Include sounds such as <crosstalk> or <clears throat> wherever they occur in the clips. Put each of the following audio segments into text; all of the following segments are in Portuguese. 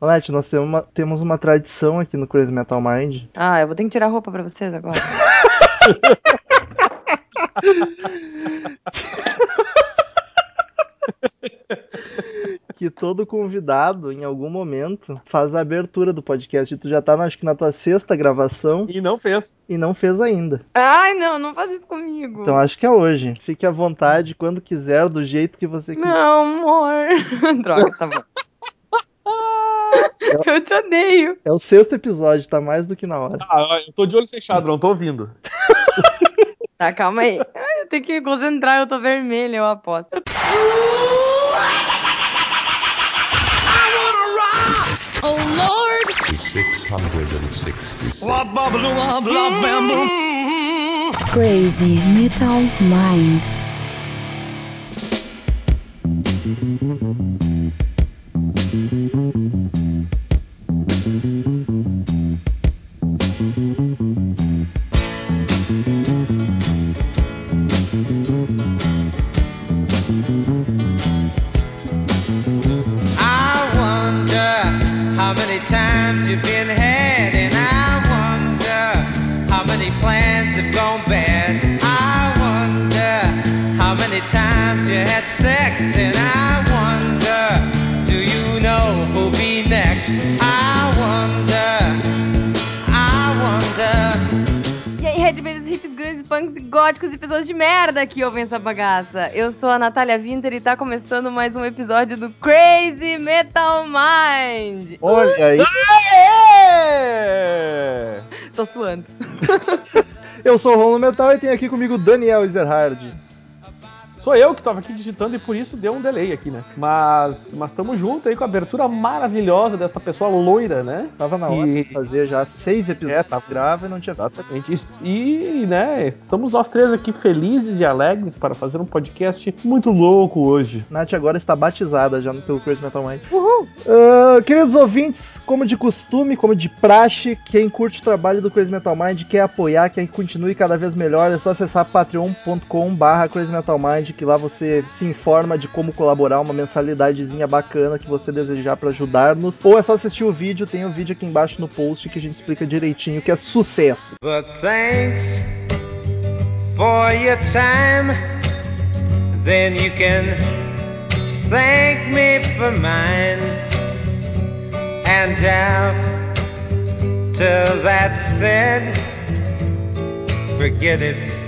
Nath, nós temos uma, temos uma tradição aqui no Crazy Metal Mind. Ah, eu vou ter que tirar a roupa pra vocês agora. <laughs> que todo convidado, em algum momento, faz a abertura do podcast. E tu já tá, acho que na tua sexta gravação. E não fez. E não fez ainda. Ai, não, não faz isso comigo. Então acho que é hoje. Fique à vontade quando quiser, do jeito que você quiser. Não, amor. <laughs> Droga, tá bom. Eu te odeio. É o sexto episódio, tá mais do que na hora. Ah, eu tô de olho fechado, não tô ouvindo. Tá, calma aí. Eu tenho que concentrar, eu tô vermelha, eu aposto. Oh Lord! 666. Crazy Metal Mind. Times you had sex, and I wonder, do you know who'll be next? I wonder, I wonder. E aí, Redbangers, hips, grandes punks e góticos e pessoas de merda que ouvem essa bagaça. Eu sou a Natália Winter e tá começando mais um episódio do Crazy Metal Mind. Olha aí. Tô suando. <laughs> Eu sou o Romulo Metal e tenho aqui comigo o Daniel Ezerhard. Sou eu que tava aqui digitando e por isso deu um delay aqui, né? Mas mas estamos juntos aí com a abertura maravilhosa dessa pessoa loira, né? Tava na hora E- de fazer já seis episódios. É, tava. grava e não tinha. Exatamente. E, né, estamos nós três aqui felizes e alegres para fazer um podcast muito louco hoje. Nath agora está batizada já pelo Crazy Metal Mind. Uhul. Ah, queridos ouvintes, como de costume, como de praxe, quem curte o trabalho do Crazy Metal Mind, quer apoiar, quer que continue cada vez melhor, é só acessar patreon.com barra Crazy Metal Mind, que lá você se informa de como colaborar, uma mensalidadezinha bacana que você desejar para ajudar-nos. Ou é só assistir o vídeo, tem o vídeo aqui embaixo no post que a gente explica direitinho, que é sucesso. But thanks for your time. Then you can thank me for mine. And after that's said, forget it.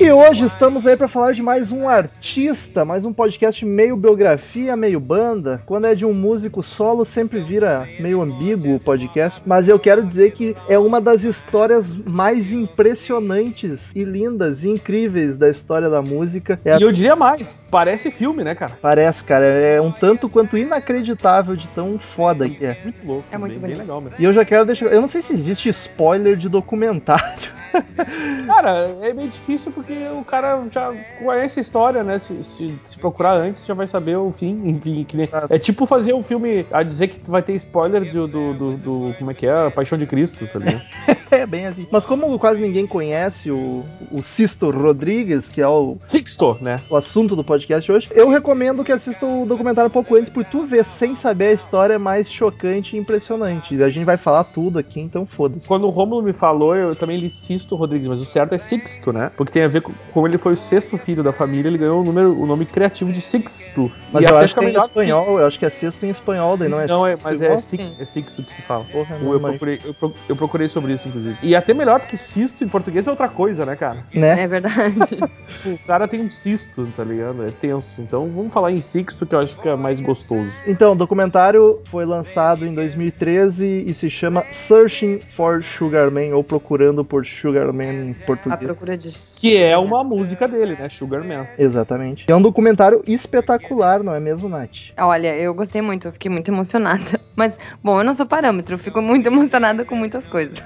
E hoje estamos aí para falar de mais um artista, mais um podcast meio biografia, meio banda. Quando é de um músico solo, sempre vira meio ambíguo o podcast. Mas eu quero dizer que é uma das histórias mais impressionantes e lindas e incríveis da história da música. É a- E eu diria mais, parece filme, né, cara? Parece, cara, é um tanto quanto inacreditável de tão foda que é. Muito louco. É muito bem, bem legal mesmo. E eu já quero deixar. Eu não sei se existe spoiler de documentário. <laughs> Cara, é meio difícil porque o cara já conhece a história, né? Se, se- se procurar antes, já vai saber o fim. Enfim, que nem- é tipo fazer um filme a dizer que vai ter spoiler do, do, do- do- Como é que é? A Paixão de Cristo, tá ligado? <laughs> É bem assim. Mas como quase ninguém conhece o, o Sisto Rodrigues, que é o, Sixto, né? o assunto do podcast hoje, eu recomendo que assista o documentário um pouco antes, porque tu ver sem saber a história é mais chocante e impressionante. E a gente vai falar tudo aqui, então foda-se. Quando o Romulo me falou, eu também li Sisto Rodrigues, mas o certo é Sixto, né? Porque tem a ver com como ele foi o sexto filho da família, ele ganhou o, número, o nome criativo de Sixto. Mas E eu acho que é em espanhol, Six. eu acho que é sexto em espanhol, daí não é Não, é, sexto mas é Six, é Sixto que se fala. Porra, não, Eu mas- procurei, eu, pro- eu procurei sobre isso, inclusive. E até melhor, porque cisto em português é outra coisa, né, cara? né? É verdade. <laughs> O cara tem um cisto, tá ligado? É tenso. Então vamos falar em sixto, que eu acho que é mais gostoso. Então, o documentário foi lançado em 2013 e se chama Searching for Sugar Man, ou Procurando por Sugar Man em A português. procura de. Que é uma música dele, né? Sugar Man. Exatamente. É um documentário espetacular, não é mesmo, Nath? Olha, eu gostei muito, eu fiquei muito emocionada. <laughs> Mas, bom, eu não sou parâmetro, eu fico muito <laughs> emocionada com muitas coisas.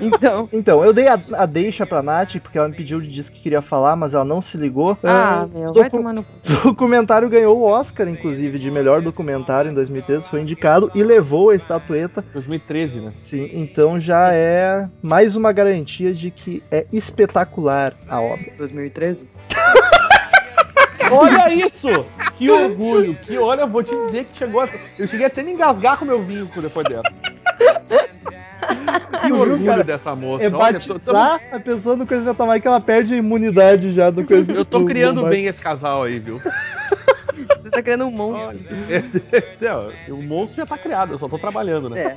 Então. <laughs> Então, eu dei a, a deixa pra Nath, porque ela me pediu de disse que queria falar, mas ela não se ligou. Ah, É, meu, vai tomar no cu. O documentário ganhou o Oscar, inclusive, de melhor documentário em 2013, foi indicado e levou a estatueta. 2013, né? Sim, então já é mais uma garantia de que é espetacular a obra. 2013? <laughs> Olha isso! Que orgulho! Que olha, vou te dizer que chegou. a- Eu cheguei até a me engasgar com meu vinho depois dessa. Que orgulho cara? dessa moça. É Olha, tô- batizar a pessoa no Crazy Metal Mind que ela perde a imunidade já do Crazy eu tô do criando Lombardi. bem esse casal aí, viu? Você tá criando um monstro. <laughs> Não, o monstro já tá criado, eu só tô trabalhando, né? É.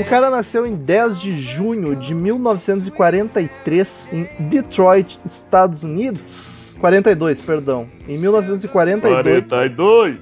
O cara nasceu em 10 de junho de 1943 em Detroit, Estados Unidos. 42, perdão. Em 1942, 42!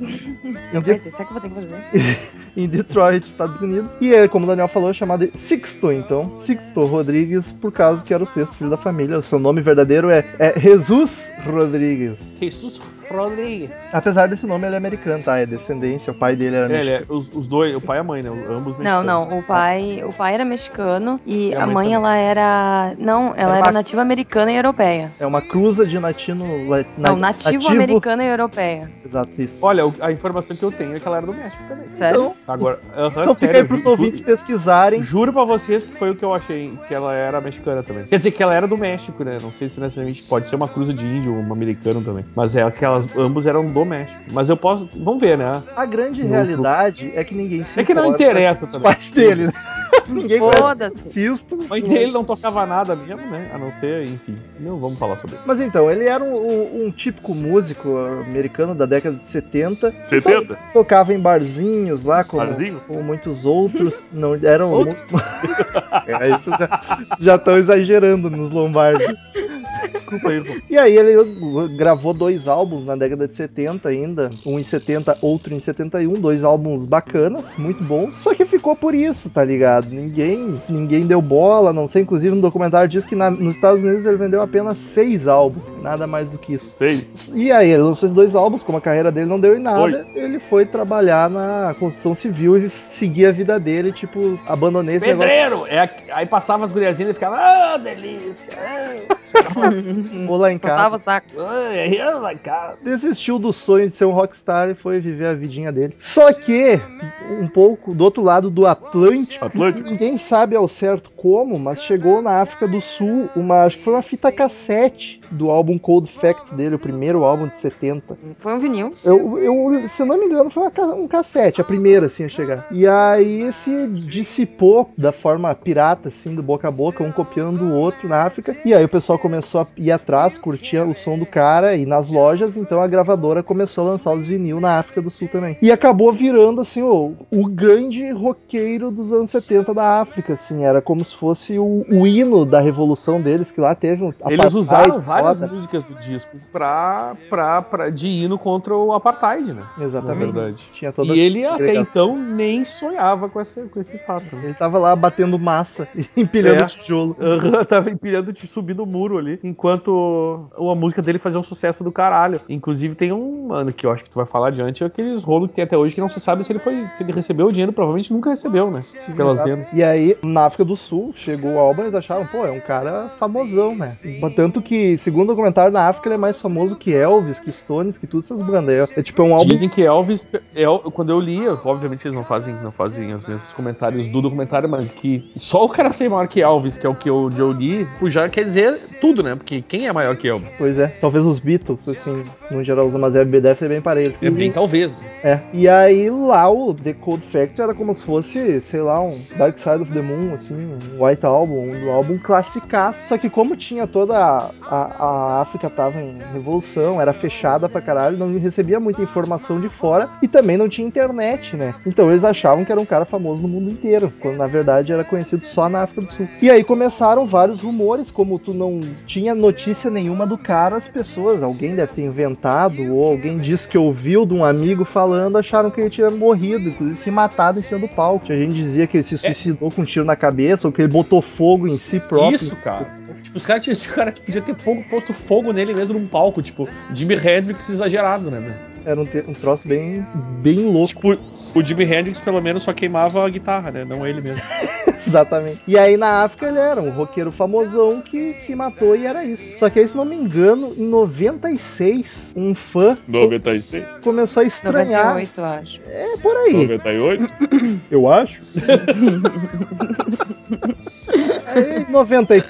Não vai ser, será que eu vou ter que fazer? <laughs> em Detroit, Estados Unidos. E ele, como o Daniel falou, é chamado de Sixto, então. Sixto Rodrigues, por causa que era o sexto filho da família. O seu nome verdadeiro é, é Jesus Rodrigues. Jesus Rodrigues. Apesar desse nome, ele é americano, tá? É descendência, o pai dele era É, ele mexicano. é, os, os dois, o pai e a mãe, né? Ambos Não, mexicanos. não. O pai, o pai era mexicano e E a a mãe mãe, ela era. Não, ela Era era uma- nativa americana e europeia. É uma cruza de latino... na- Não, nativo, americana e europeia. Exato, isso. Olha, a informação que eu tenho é que ela era do México também. Sério? Então, Agora, aham, então fica sério, aí pros ju- ouvintes ju- pesquisarem. Juro pra vocês que foi o que eu achei, que ela era mexicana também. Quer dizer, que ela era do México, né? Não sei se necessariamente pode ser uma cruza de índio ou um americano também. Mas é que elas ambos eram do México. Mas eu posso. Vamos ver, né? A grande No realidade é que ninguém se É que não interessa com os também. pais dele, né? <laughs> ninguém Foda-se. Sisto. A mãe dele não tocava nada mesmo, né? A não ser, enfim. Não vamos falar sobre isso. Mas então, ele era um, um- típico músico americano da década de 70. 70? To- Tocava em barzinhos lá, como, Barzinho? como muitos outros. Não eram. mu- <laughs> é, aí vocês já- já estão exagerando nos Lombardi. Desculpa aí, pô. <laughs> E aí ele gravou dois álbuns na década de 70 ainda, um em 70, outro em 71, dois álbuns bacanas, muito bons. Só que ficou por isso, tá ligado? Ninguém, ninguém deu bola, não sei, inclusive no documentário diz que na- nos Estados Unidos ele vendeu apenas seis álbuns, nada mais do que isso. Seis. E aí ele lançou esses dois álbuns, como a carreira dele não deu em nada, ele foi trabalhar na construção civil e seguir a vida dele, tipo, abandonei esse negócio. Pedreiro! É, a- aí passava as guriazinhas e ficava, ah, delícia! <laughs> Vou lá em casa. Passava o saco. Ai, eu na casa. desistiu do sonho de ser um rockstar e foi viver a vidinha dele. Só que, um pouco do outro lado do Atlântico, Atlântico. ninguém sabe ao certo como, mas chegou na África do Sul uma, acho que foi uma fita cassete do álbum Cold Fact dele, o primeiro álbum de 70. Foi um vinil. Eu, eu, se eu não me engano, foi uma um cassete, a primeira assim a chegar. E aí se dissipou da forma pirata, assim, do boca a boca, um copiando o outro na África. E aí o pessoal começou a ir atrás, curtia o som do cara e nas lojas, então a gravadora começou a lançar os vinil na África do Sul também. E acabou virando assim, o, o grande roqueiro dos anos 70 da África, assim, era como se fosse o, o hino da revolução deles, que lá teve um Eles usaram várias foda. músicas do disco pra, pra, pra, de hino contra o apartheid, né? Exatamente. Na verdade. Tinha toda E ele até então nem sonhava com esse, com esse fato. Né? Ele tava lá batendo massa, <laughs> empilhando É. tijolo. Tava empilhando de subir no muro ali, enquanto a música dele fazia um sucesso do caralho. Inclusive tem um, mano, que eu acho que tu vai falar adiante, é aqueles rolos que tem até hoje que não se sabe se ele foi, se ele recebeu o dinheiro, provavelmente nunca recebeu, né? Pelas Exato. vendas. E aí, na África do Sul, chegou o álbum e eles acharam, pô, é um cara famosão, né? Tanto que, segundo o comentário na África, ele é mais famoso que Elvis, que Stones, que todas essas bandas. É, é tipo é um álbum. Dizem que Elvis, El- quando eu li, obviamente eles não fazem, não fazem os mesmos comentários do documentário, mas que só o cara ser maior que Elvis, que é o que eu, eu li, já quer dizer tudo, né? Porque quem é maior que Elvis? Pois é, talvez os Beatles, assim, no geral, usam, mas RBDF é bem parelho. É bem talvez. É. E aí lá o The Cold Factory era como se fosse, sei lá, um Dark Side of the Moon, assim, um White Album, um álbum classicaço. Só que como tinha toda a, a, a África tava em revolução, era fechada pra caralho, não recebia muita informação de fora e também não tinha internet, né? Então eles achavam que era um cara famoso no mundo inteiro, quando na verdade era conhecido só na África do Sul. E aí começaram vários rumores, como tu não tinha notícia nenhuma do cara, as pessoas, alguém deve ter inventado ou alguém disse que ouviu de um amigo falando, acharam que ele tinha morrido, inclusive se matado em cima do palco. A gente dizia que ele se suicidou com um tiro na cabeça ou que ele botou fogo em si próprio. Isso, cara. Tipo, os caras esse cara podia ter pouco posto fogo nele mesmo num palco, tipo, Jimi Hendrix exagerado, né, meu? Era um, um troço bem, bem louco. Tipo, o Jimi Hendrix pelo menos só queimava a guitarra, né? Não ele mesmo. <laughs> Exatamente. E aí na África ele era um roqueiro famosão que se matou e era isso. Só que aí, se não me engano, em 96, um fã 96. começou a estranhar. 98, eu acho. É por aí. 98? <coughs> Eu acho. <laughs> <laughs> Aí, 90 e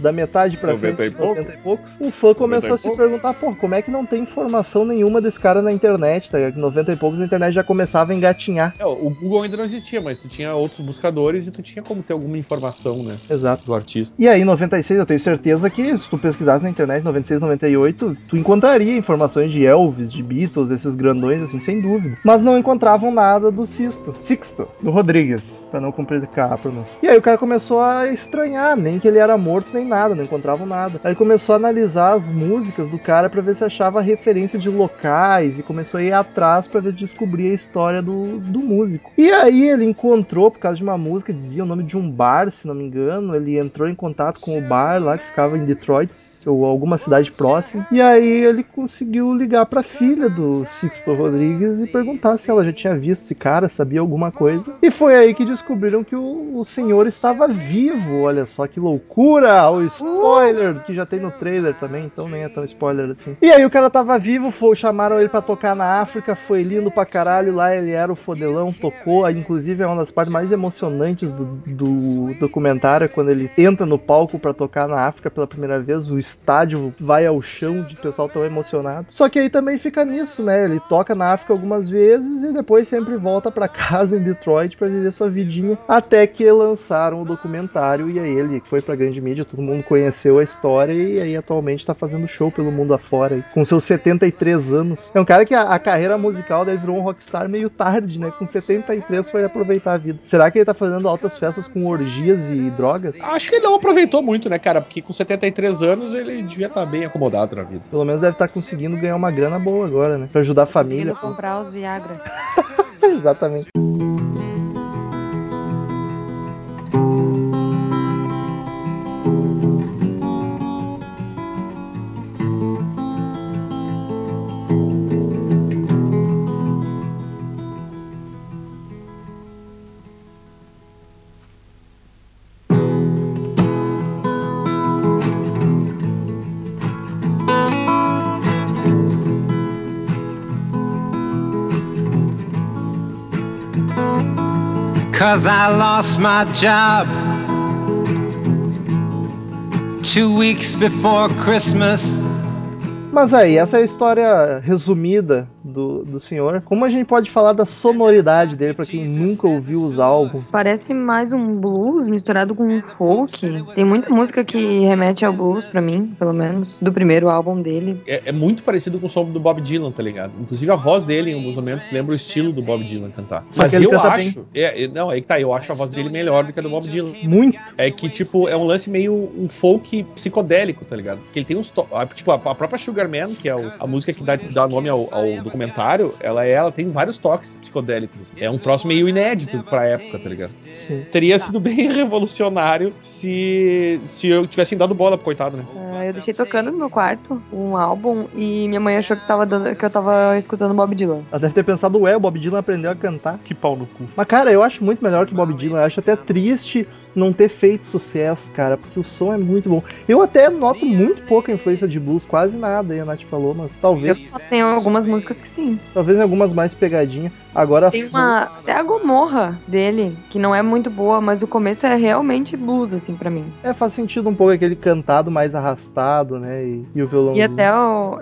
da metade pra 90 frente, e pouco? 90 e poucos, um fã começou 90 a se pouco? perguntar, pô, como é que não tem informação nenhuma desse cara na internet, tá ligado? Que 90 e poucos a internet já começava a engatinhar. É, o Google ainda não existia, mas tu tinha outros buscadores e tu tinha como ter alguma informação, né? Exato. Do artista. E aí, em 96, eu tenho certeza que se tu pesquisasse na internet, 96, 98, tu encontraria informações de Elvis, de Beatles, desses grandões, assim, sem dúvida. Mas não encontravam nada do Sisto, Sixto, do Rodrigues, pra não complicar a pronúncia. E aí o cara começou a estranhar, nem que ele era morto, nem nada, não encontravam nada. Aí começou a analisar as músicas do cara pra ver se achava referência de locais e começou a ir atrás pra ver se descobria a história do, do músico. E aí ele encontrou, por causa de uma música, dizia o nome de um bar, se não me engano, ele entrou em contato com o bar lá que ficava em Detroit, ou alguma cidade próxima, e aí ele conseguiu ligar pra filha do Sixto Rodrigues e perguntar se ela já tinha visto esse cara, sabia alguma coisa. E foi aí que descobriram que o, o senhor estava vivo, olha só que loucura! O spoiler que já tem no trailer também, então nem é tão spoiler assim. E aí o cara tava vivo, foi, chamaram ele pra tocar na África, foi lindo pra caralho, lá ele era o fodelão, tocou, inclusive é uma das partes mais emocionantes do, do documentário, é quando ele entra no palco pra tocar na África pela primeira vez, o estádio vai ao chão de pessoal tão emocionado. Só que aí também fica nisso, né? Ele toca na África algumas vezes e depois sempre volta pra <laughs> casa em Detroit pra viver sua vidinha, até que lançaram o documentário e aí ele foi pra grande mídia, todo mundo conheceu a história e aí atualmente tá fazendo show pelo mundo afora aí, com seus 73 anos. É um cara que a, a carreira musical dele virou um rockstar meio tarde, né? Com 73 foi aproveitar a vida. Será que ele tá fazendo altas festas com orgias e drogas? Acho que ele não aproveitou muito, né, cara? Porque com 73 anos ele devia estar bem acomodado na vida. Pelo menos deve estar conseguindo ganhar uma grana boa agora, né? Pra ajudar a família. Conseguindo comprar os Viagra. <laughs> Exatamente. Cause I lost my job two weeks before Christmas. Mas aí, essa é a história resumida do, do senhor. Como a gente pode falar da sonoridade dele pra quem nunca ouviu os álbuns? Parece mais um blues misturado com um folk. Tem muita música que remete ao blues pra mim, pelo menos, do primeiro álbum dele. É, é muito parecido com o som do Bob Dylan, tá ligado? Inclusive a voz dele, em alguns momentos, lembra o estilo do Bob Dylan cantar. Só Mas que ele eu canta acho. É, é- não, aí que tá, eu acho a voz dele melhor do que a do Bob Dylan. Muito. É que, tipo, é um lance meio um folk psicodélico, tá ligado? Porque ele tem uns. to- Tipo, a, a própria Sugar Man, que é o- a música que dá, dá nome ao, ao documentário, ela, é, ela tem vários toques psicodélicos. É um troço meio inédito pra época, tá ligado? Sim. Teria sido bem <laughs> revolucionário se, se eu tivessem dado bola pro coitado, né? Ah, eu deixei tocando no meu quarto um álbum e minha mãe achou que, tava dando, que eu tava escutando Bob Dylan. Ela deve ter pensado, ué, o Bob Dylan aprendeu a cantar. Que pau no cu. Mas, cara, eu acho muito melhor que o Bob Dylan. Eu acho até triste não ter feito sucesso, cara, porque o som é muito bom. Eu até noto muito pouca influência de blues, quase nada, aí a Nath falou, mas Eu talvez, só tenho algumas músicas que sim. talvez algumas mais pegadinha. Agora, Tem uma. Até a Gomorra dele, que não é muito boa, mas o começo é realmente blues, assim, pra mim. é, faz sentido um pouco aquele cantado mais arrastado, né, e, e o E violãozinho. até o.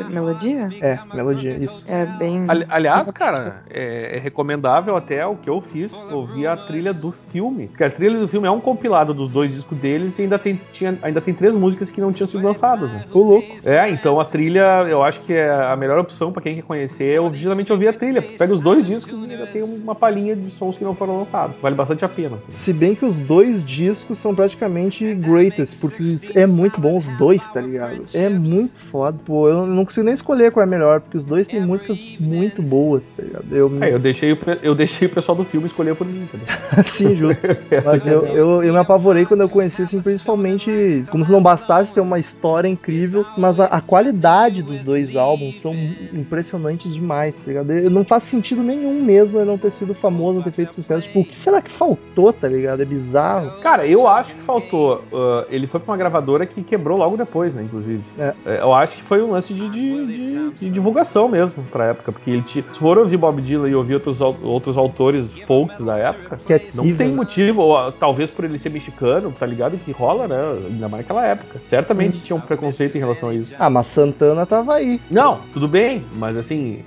a melodia? É, melodia, isso. É bem. Ali- aliás, cara, é, é recomendável até o que eu fiz, ouvir a trilha do filme. Porque a trilha do filme é um compilado dos dois discos deles e ainda tem, tinha, ainda tem três músicas que não tinham sido lançadas, né? Louco. É, então a trilha, eu acho que é a melhor opção pra quem quer conhecer é ouvir- justamente ouvir a trilha. Pega os dois discos e ainda tem uma palhinha de sons que não foram lançados. Vale bastante a pena. Se bem que os dois discos são praticamente greatest, porque é muito bom os dois, tá ligado? É muito foda. Pô, eu não consigo nem escolher qual é melhor, porque os dois têm músicas muito boas, tá ligado? Eu, É, eu deixei, eu deixei o pessoal do filme escolher por mim, entendeu? <laughs> Sim, justo. <laughs> Mas é a eu, eu, eu me apavorei quando eu conheci, assim, principalmente como se não bastasse ter uma história incrível, mas a, a qualidade dos dois álbuns são impressionantes demais, tá ligado? Eu- Não faz sentido nenhum mesmo eu não ter sido famoso, não ter feito sucesso. Tipo, o que será que faltou, tá ligado? É bizarro. Cara, eu acho que faltou. uh, ele foi pra uma gravadora que quebrou logo depois, né, inclusive. É. É, Eu acho que foi um lance de, de, de- de divulgação mesmo pra época. Porque ele tinha. Se for ouvir Bob Dylan e ouvir outros, outros autores folks da época, Cat não tem motivo, ou, ah, talvez por ele ser mexicano, tá ligado? Que rola, né? Ainda mais naquela época. Certamente tinha um preconceito em relação a isso. Ah, mas Santana tava aí. Não, tudo bem, mas assim,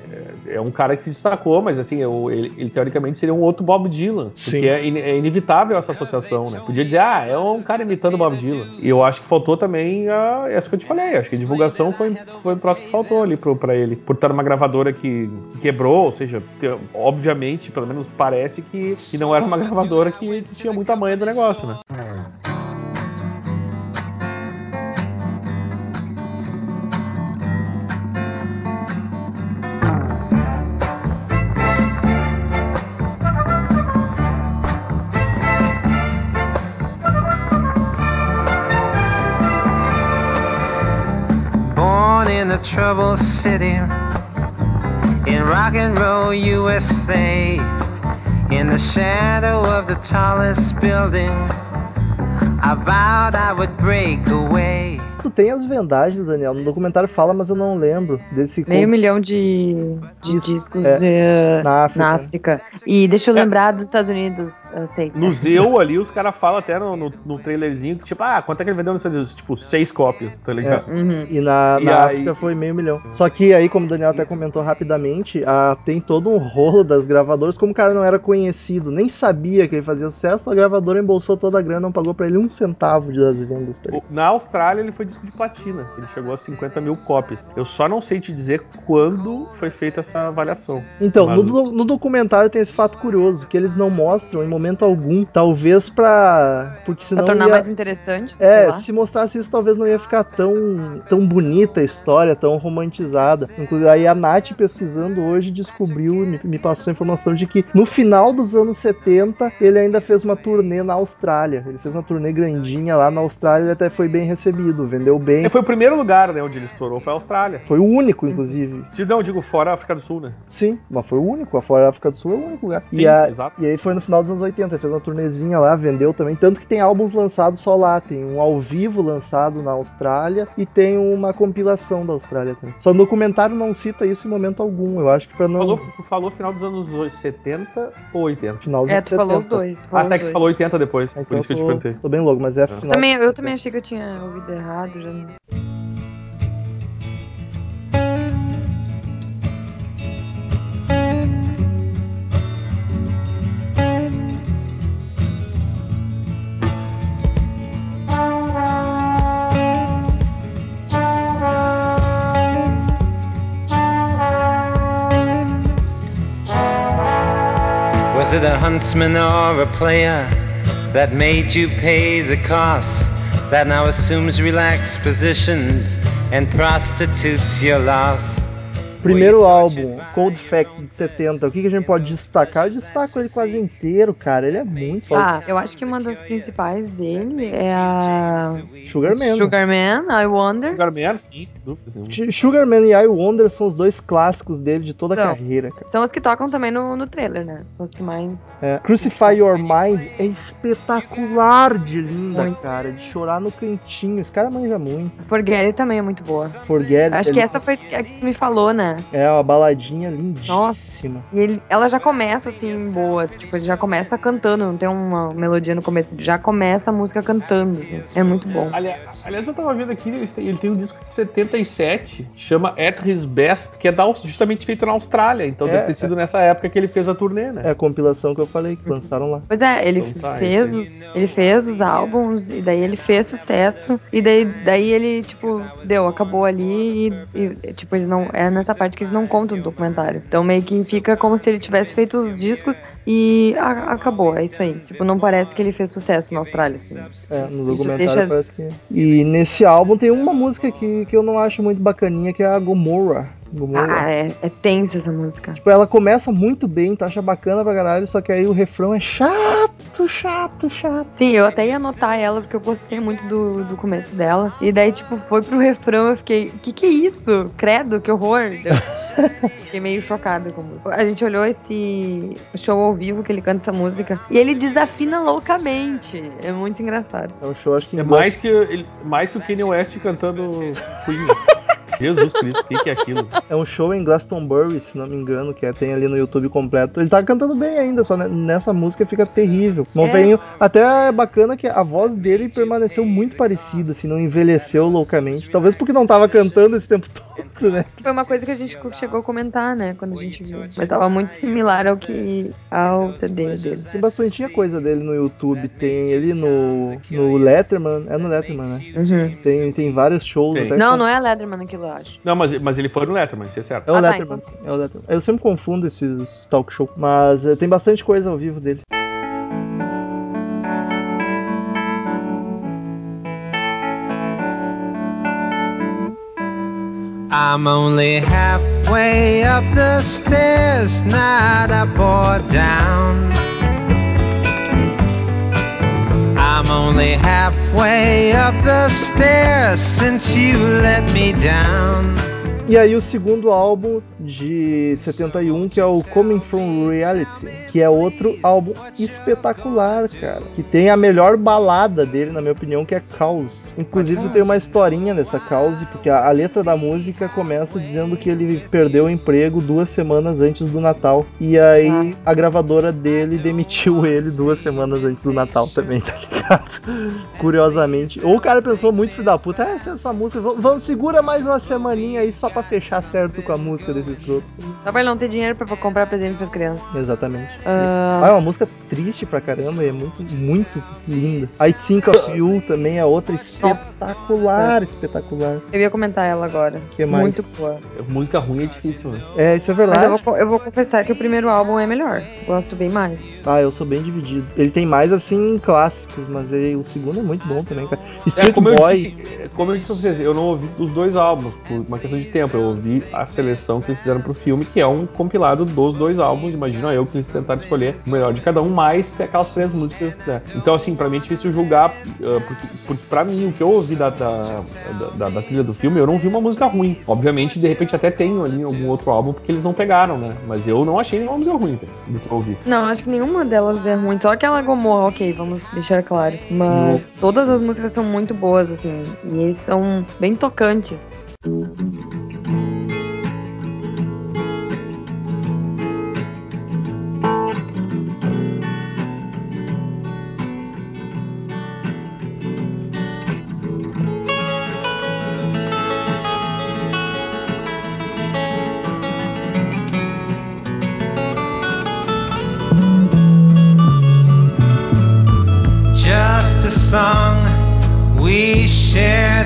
é, é um cara que se destacou, mas assim, ele, ele teoricamente seria um outro Bob Dylan. Sim. Porque é, in- é inevitável essa associação, né? Podia dizer, ah, é um cara imitando Bob Dylan. E eu acho que faltou também a, essa que eu te falei. Acho que a divulgação foi, foi um troço que faltou ali pro, pra ele. Por estar numa gravadora que, que quebrou, ou seja, te- obviamente, pelo menos parece que, que não era uma gravadora que, que tinha muita manha do negócio, né? Born in a troubled city in rock and roll USA, in the shadow of the tallest building, I vowed I would break away. Tu tem as vendagens, Daniel. No documentário fala, mas eu não lembro desse Meio milhão de, de Isso, discos é. eh, Na África. na África. E deixa eu É. lembrar dos Estados Unidos, eu sei. No Zeu ali, os caras falam até no, no, no trailerzinho que, tipo, ah, quanto é que ele vendeu nos Estados Unidos? Tipo, seis cópias, tá ligado? Uhum. E na, E na aí- África foi meio milhão. Só que aí, como o Daniel até comentou rapidamente, ah, tem todo um rolo das gravadoras. Como o cara não era conhecido, nem sabia que ele fazia sucesso, a gravadora embolsou toda a grana, não pagou pra ele um centavo de das vendas. Tá Na Austrália ele foi disco de platina. Ele chegou a 50 mil cópias. Eu só não sei te dizer quando foi feita essa avaliação. Então, Mas- no, no documentário tem esse fato curioso, que eles não mostram em momento algum, talvez pra... Porque senão Pra tornar ia- mais interessante, sei É, lá. se mostrasse isso, talvez não ia ficar tão, tão bonita a história, tão romantizada. Inclusive, aí a Nath, pesquisando hoje, descobriu, me, me passou a informação de que no final dos anos 70, ele ainda fez uma turnê na Austrália. Ele fez uma turnê grandinha lá na Austrália e até foi bem recebido, vendeu bem. E foi o primeiro lugar, né, onde ele estourou, foi a Austrália. Foi o único, inclusive. Se Não, digo fora a África do Sul, né? Sim, mas foi o único. A fora da África do Sul é o único lugar. Sim, e, a- exato. e aí foi no final dos anos 80, ele fez uma turnezinha lá, vendeu também. Tanto que tem álbuns lançados só lá. Tem um ao vivo lançado na Austrália e tem uma compilação da Austrália também. Só no documentário não cita isso em momento algum. Eu acho que pra não. Falou, falou final dos anos 70 ou 80? Final dos É, anos tu falou os 70. dois. falou Até os que dois. falou 80 depois, Então por isso que eu te tô, perguntei. tô bem louco, mas é final. Também, eu também achei que eu tinha ouvido errado. Não... Was it a huntsman or a player that made you pay the cost? That now assumes relaxed positions and prostitutes your loss? Primeiro álbum, Cold Fact de 70. O que, que a gente pode destacar? Eu destaco ele quase inteiro, cara. Ele é muito foda. Ah, eu acho que uma das principais dele é a Sugarman. Sugarman, I Wonder. Sugarman, sim, sem dúvida. nenhuma. Sugarman e I Wonder são os dois clássicos dele de toda a São. carreira, cara. São as que tocam também no, no trailer, né? São as que mais. É, Crucify Your Mind é espetacular de linda, Muito. cara. De chorar no cantinho. Esse cara manja muito. Forget It também é muito boa. Forget. Acho que ele- essa foi a que me falou, né? É uma baladinha lindíssima. E ele, ela já começa assim, boa. Tipo, ele já começa cantando, não tem uma melodia no começo. Já começa a música cantando. assim. É muito bom. Ali- Aliás, eu tava vendo aqui, ele tem, um disco de 77, chama At His Best, que é da, justamente feito na Austrália. Então É, deve ter sido nessa época que ele fez a turnê, né? É a compilação que eu falei, que lançaram lá. Pois é, ele Então tá, fez isso os, ele fez os álbuns e daí ele fez sucesso e daí, daí ele tipo deu, acabou ali e, e, tipo eles não é nessa parte que eles não contam no documentário. Então meio que fica como se ele tivesse feito os discos e a- acabou, é isso aí. Tipo não parece que ele fez sucesso na Austrália. Assim. É, no documentário deixa- parece que. E nesse álbum tem uma música que, que eu não acho muito bacaninha, que é a Gomorrah. Gomorra. Ah, é, é tensa essa música. Tipo, ela começa muito bem, tu acha bacana pra caralho, só que aí o refrão é chato, chato, chato. Sim, eu até ia anotar ela, porque eu gostei muito do, do começo dela. E daí, tipo, foi pro refrão, eu fiquei, que que é isso? Credo, que horror. Eu <laughs> fiquei meio chocada com a música. A gente olhou esse show ao vivo que ele canta essa música, e ele desafina loucamente. É muito engraçado. É um show, acho que É mais que, ele- mais que o Kanye West cantando Queen. Jesus Cristo, o que, que é aquilo? É um show em Glastonbury, se não me engano, que é- tem ali no YouTube completo. Ele tá cantando bem ainda, só ne- nessa música fica terrível. Não É. venho. Até é bacana que a voz dele permaneceu muito parecida, assim, não envelheceu loucamente. Talvez porque não tava cantando esse tempo todo, né? Foi uma coisa que a gente chegou a comentar, né, quando a gente viu. Mas tava muito similar ao que ao CD dele. Tem bastante coisa dele no YouTube. Tem ele no, no Letterman. É no Letterman, né? Uhum. Tem, tem vários shows. Tem. até Não, com- não é Letterman aquilo, eu acho. Não, mas, mas ele foi no Letterman, isso é certo. É o Ah, tá, Letterman, então sim, é o Letterman. Eu sempre confundo esses talk show, mas eh, tem bastante coisa ao vivo dele. I'm only halfway up the stairs, not up or down. I'm only halfway up the stairs since you let me down. E aí o segundo álbum de 71, que é o Coming From Reality, que é outro álbum espetacular, cara. Que tem a melhor balada dele, na minha opinião, que é Caos. Inclusive tem uma historinha nessa Caos, porque a, a letra da música começa dizendo que ele perdeu o emprego duas semanas antes do Natal. E aí a gravadora dele demitiu ele duas semanas antes do Natal também, tá ligado? Curiosamente. Ou o cara pensou muito filho da puta, é, tem essa música, vamos, segura mais uma semaninha aí só pra fechar certo com a música desse escroto. Só pra ele não ter dinheiro pra comprar presente pras crianças. Exatamente. Ah, Ah, é uma música triste pra caramba e é muito, muito linda. I Think of You também é outra espetacular, espetacular. eu ia comentar ela agora. Que mais? Muito boa. Música ruim é difícil, né? É, isso é Mas eu verdade. vou, eu vou confessar que o primeiro álbum é melhor. Gosto bem mais. Ah, eu sou bem dividido. Ele tem mais, assim, clássicos, mas ele- o segundo é muito bom também, cara. Street É, como, eu Boy, disse, é, como eu disse pra vocês, eu não ouvi os dois álbuns, por uma questão de tempo. Eu ouvi a seleção que eles fizeram pro filme, que é um compilado dos dois álbuns. Imagina eu que eles tentaram escolher o melhor de cada um, mais que aquelas três músicas. Né? Então, assim, pra mim é difícil julgar, uh, porque, porque pra mim, o que eu ouvi da, da, da, da- trilha do filme, eu não vi uma música ruim. Obviamente, de repente, até tenho ali algum outro álbum, porque eles não pegaram, né? Mas eu não achei nenhuma música ruim do que eu ouvi. Não, acho que nenhuma delas é ruim. Só aquela Gomorra, ok, vamos deixar claro. Mas todas as músicas são muito boas, assim. E eles são bem tocantes.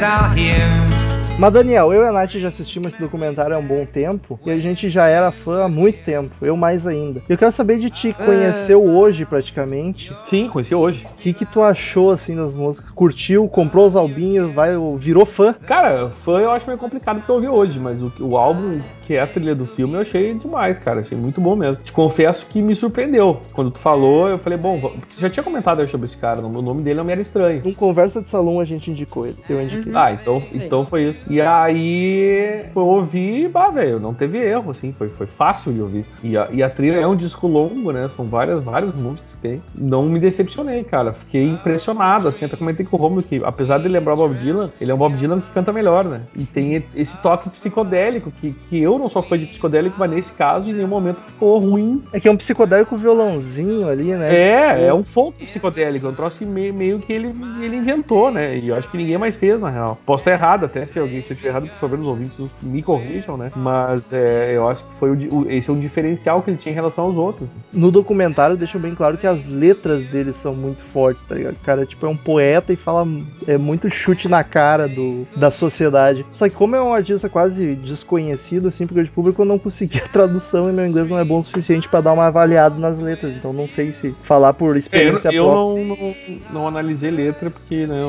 Out here. Mas Daniel, eu e a Nath já assistimos esse documentário há um bom tempo e a gente já era fã há muito tempo, eu mais ainda. Eu quero saber de ti, que conheceu hoje praticamente, Sim, conheci hoje. o que, que tu achou assim das músicas? Curtiu, comprou os albinhos, vai, virou fã? Cara, fã eu acho meio complicado porque eu ouvi hoje, mas o, o álbum que é a trilha do filme eu achei demais, cara. Achei muito bom mesmo. Te confesso que me surpreendeu. Quando tu falou, eu falei, bom, já tinha comentado eu sobre esse cara, o nome dele não me era estranho. Num conversa de salão a gente indicou ele, eu indiquei. Ah, então, então foi isso. E aí eu ouvi, bah, velho, não teve erro, assim, foi, foi fácil de ouvir. E a, e a trilha é um disco longo, né? São várias, várias músicas que tem. Não me decepcionei, cara. Fiquei impressionado, assim, até comentei com o Romulo que, apesar de lembrar o Bob Dylan, ele é um Bob Dylan que canta melhor, né? E tem esse toque psicodélico, que, que eu não sou fã de psicodélico, mas nesse caso, em nenhum momento ficou ruim. É que é um psicodélico violãozinho ali, né? É, é um folk psicodélico, é um troço que meio, meio que ele, ele inventou, né? E eu acho que ninguém mais fez, na real. Posso estar errado até, se alguém se eu estiver errado, por favor, os ouvintes me corrijam, né? Mas é, eu acho que foi o, o- esse é um diferencial que ele tinha em relação aos outros. No documentário deixa bem claro que as letras dele são muito fortes, tá ligado? O cara, tipo, é um poeta e fala é muito chute na cara do, da sociedade. Só que como é um artista quase desconhecido, assim, pro grande público, eu não consegui a <laughs> tradução e meu inglês não é bom o suficiente pra dar uma avaliada nas letras. Então não sei se falar por É, eu experiência eu própria. não, não, não analisei letra porque né,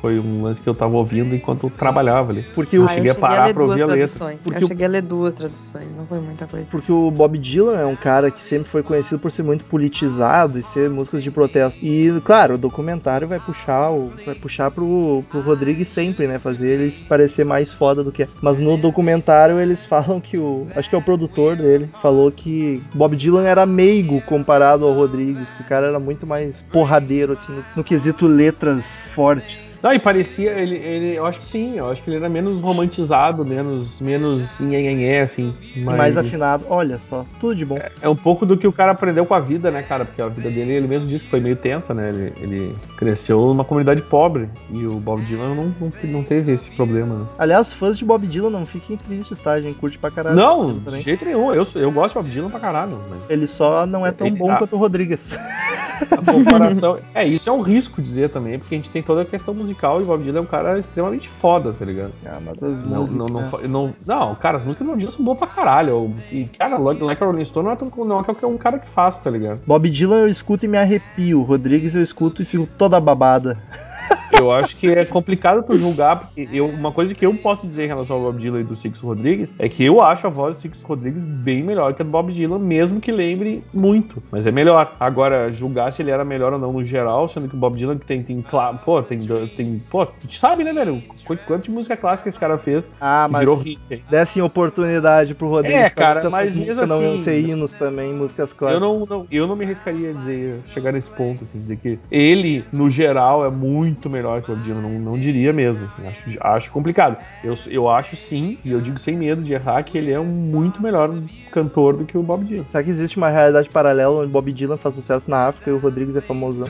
foi um lance que eu tava ouvindo enquanto eu trabalhava ali. Porque Eu Ah, cheguei a ler parar pra ouvir a letra. Porque eu cheguei a ler duas traduções, não foi muita coisa. porque o Bob Dylan é um cara que sempre foi conhecido por ser muito politizado e ser músicas de protesto. E, claro, o documentário vai puxar o, vai puxar pro, pro Rodrigues sempre, né? Fazer ele parecer mais foda do que é. Mas no documentário eles <laughs> falam que o. Acho que é o produtor dele. Falou que Bob Dylan era meigo comparado ao Rodrigues. Que o cara era muito mais porradeiro, assim, no, no quesito letras fortes. Não, e parecia, ele, ele, eu acho que sim, eu acho que ele era menos romantizado, menos, menos nhenhenhé, assim. mas- Mais afinado. Olha só, tudo de bom. É um pouco do que o cara aprendeu com a vida, né, cara? Porque a vida dele, ele mesmo disse que foi meio tensa, né? Ele, ele cresceu numa comunidade pobre e o Bob Dylan não, não, não teve esse problema, né? Aliás, fãs de Bob Dylan não fiquem tristes, tá? A gente curte pra caralho. Não, de jeito nenhum. Eu, eu gosto de Bob Dylan pra caralho, mas Ele só não é tão Ele- bom ah. quanto o Rodrigues. a comparação. é, isso é um risco dizer também, porque a gente tem toda a questão musical e o Bob Dylan é um cara extremamente foda, tá ligado? Ah, mas as Não, músicas. não, não, né? não, não, cara, as músicas do Bob Dylan são boas pra caralho. E, cara, Like Like a Rolling Stone não é, tão, não é qualquer um cara que faz, tá ligado? Bob Dylan eu escuto e me arrepio. Rodrigues eu escuto e fico toda babada. Eu acho que é complicado tu julgar, porque eu, uma coisa que eu posso dizer em relação ao Bob Dylan e do Six Rodrigues é que eu acho a voz do Six Rodrigues bem melhor que a do Bob Dylan, mesmo que lembre muito. Mas é melhor. Agora, julgar se ele era melhor ou não no geral, sendo que o Bob Dylan tem, tem claro, pô, tem, tem. Pô, tu sabe, né, velho? Qu- Quanto de música clássica esse cara fez Ah, mas virou hit. hein? dessem oportunidade pro Rodrigues. É, pra cara, mas mesmo não iam assim- ser hinos também, músicas Eu clássicas. não, não- eu não me arriscaria a dizer, chegar nesse ponto, assim, dizer que ele, no geral, é muito melhor que o Bob Dylan. Não, não diria mesmo. assim, acho, acho complicado. Eu, eu acho sim, e eu digo sem medo de errar, que ele é um muito melhor cantor do que o Bob Dylan. Será que existe uma realidade paralela onde Bob Dylan faz sucesso na África e o Rodrigues é famosão?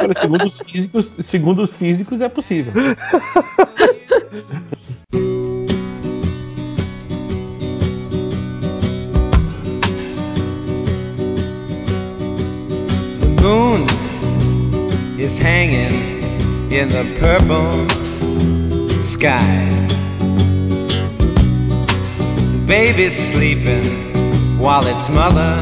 Olha, segundo os físicos, segundo os físicos é possível. <laughs> in the purple sky. The baby's sleeping while its mother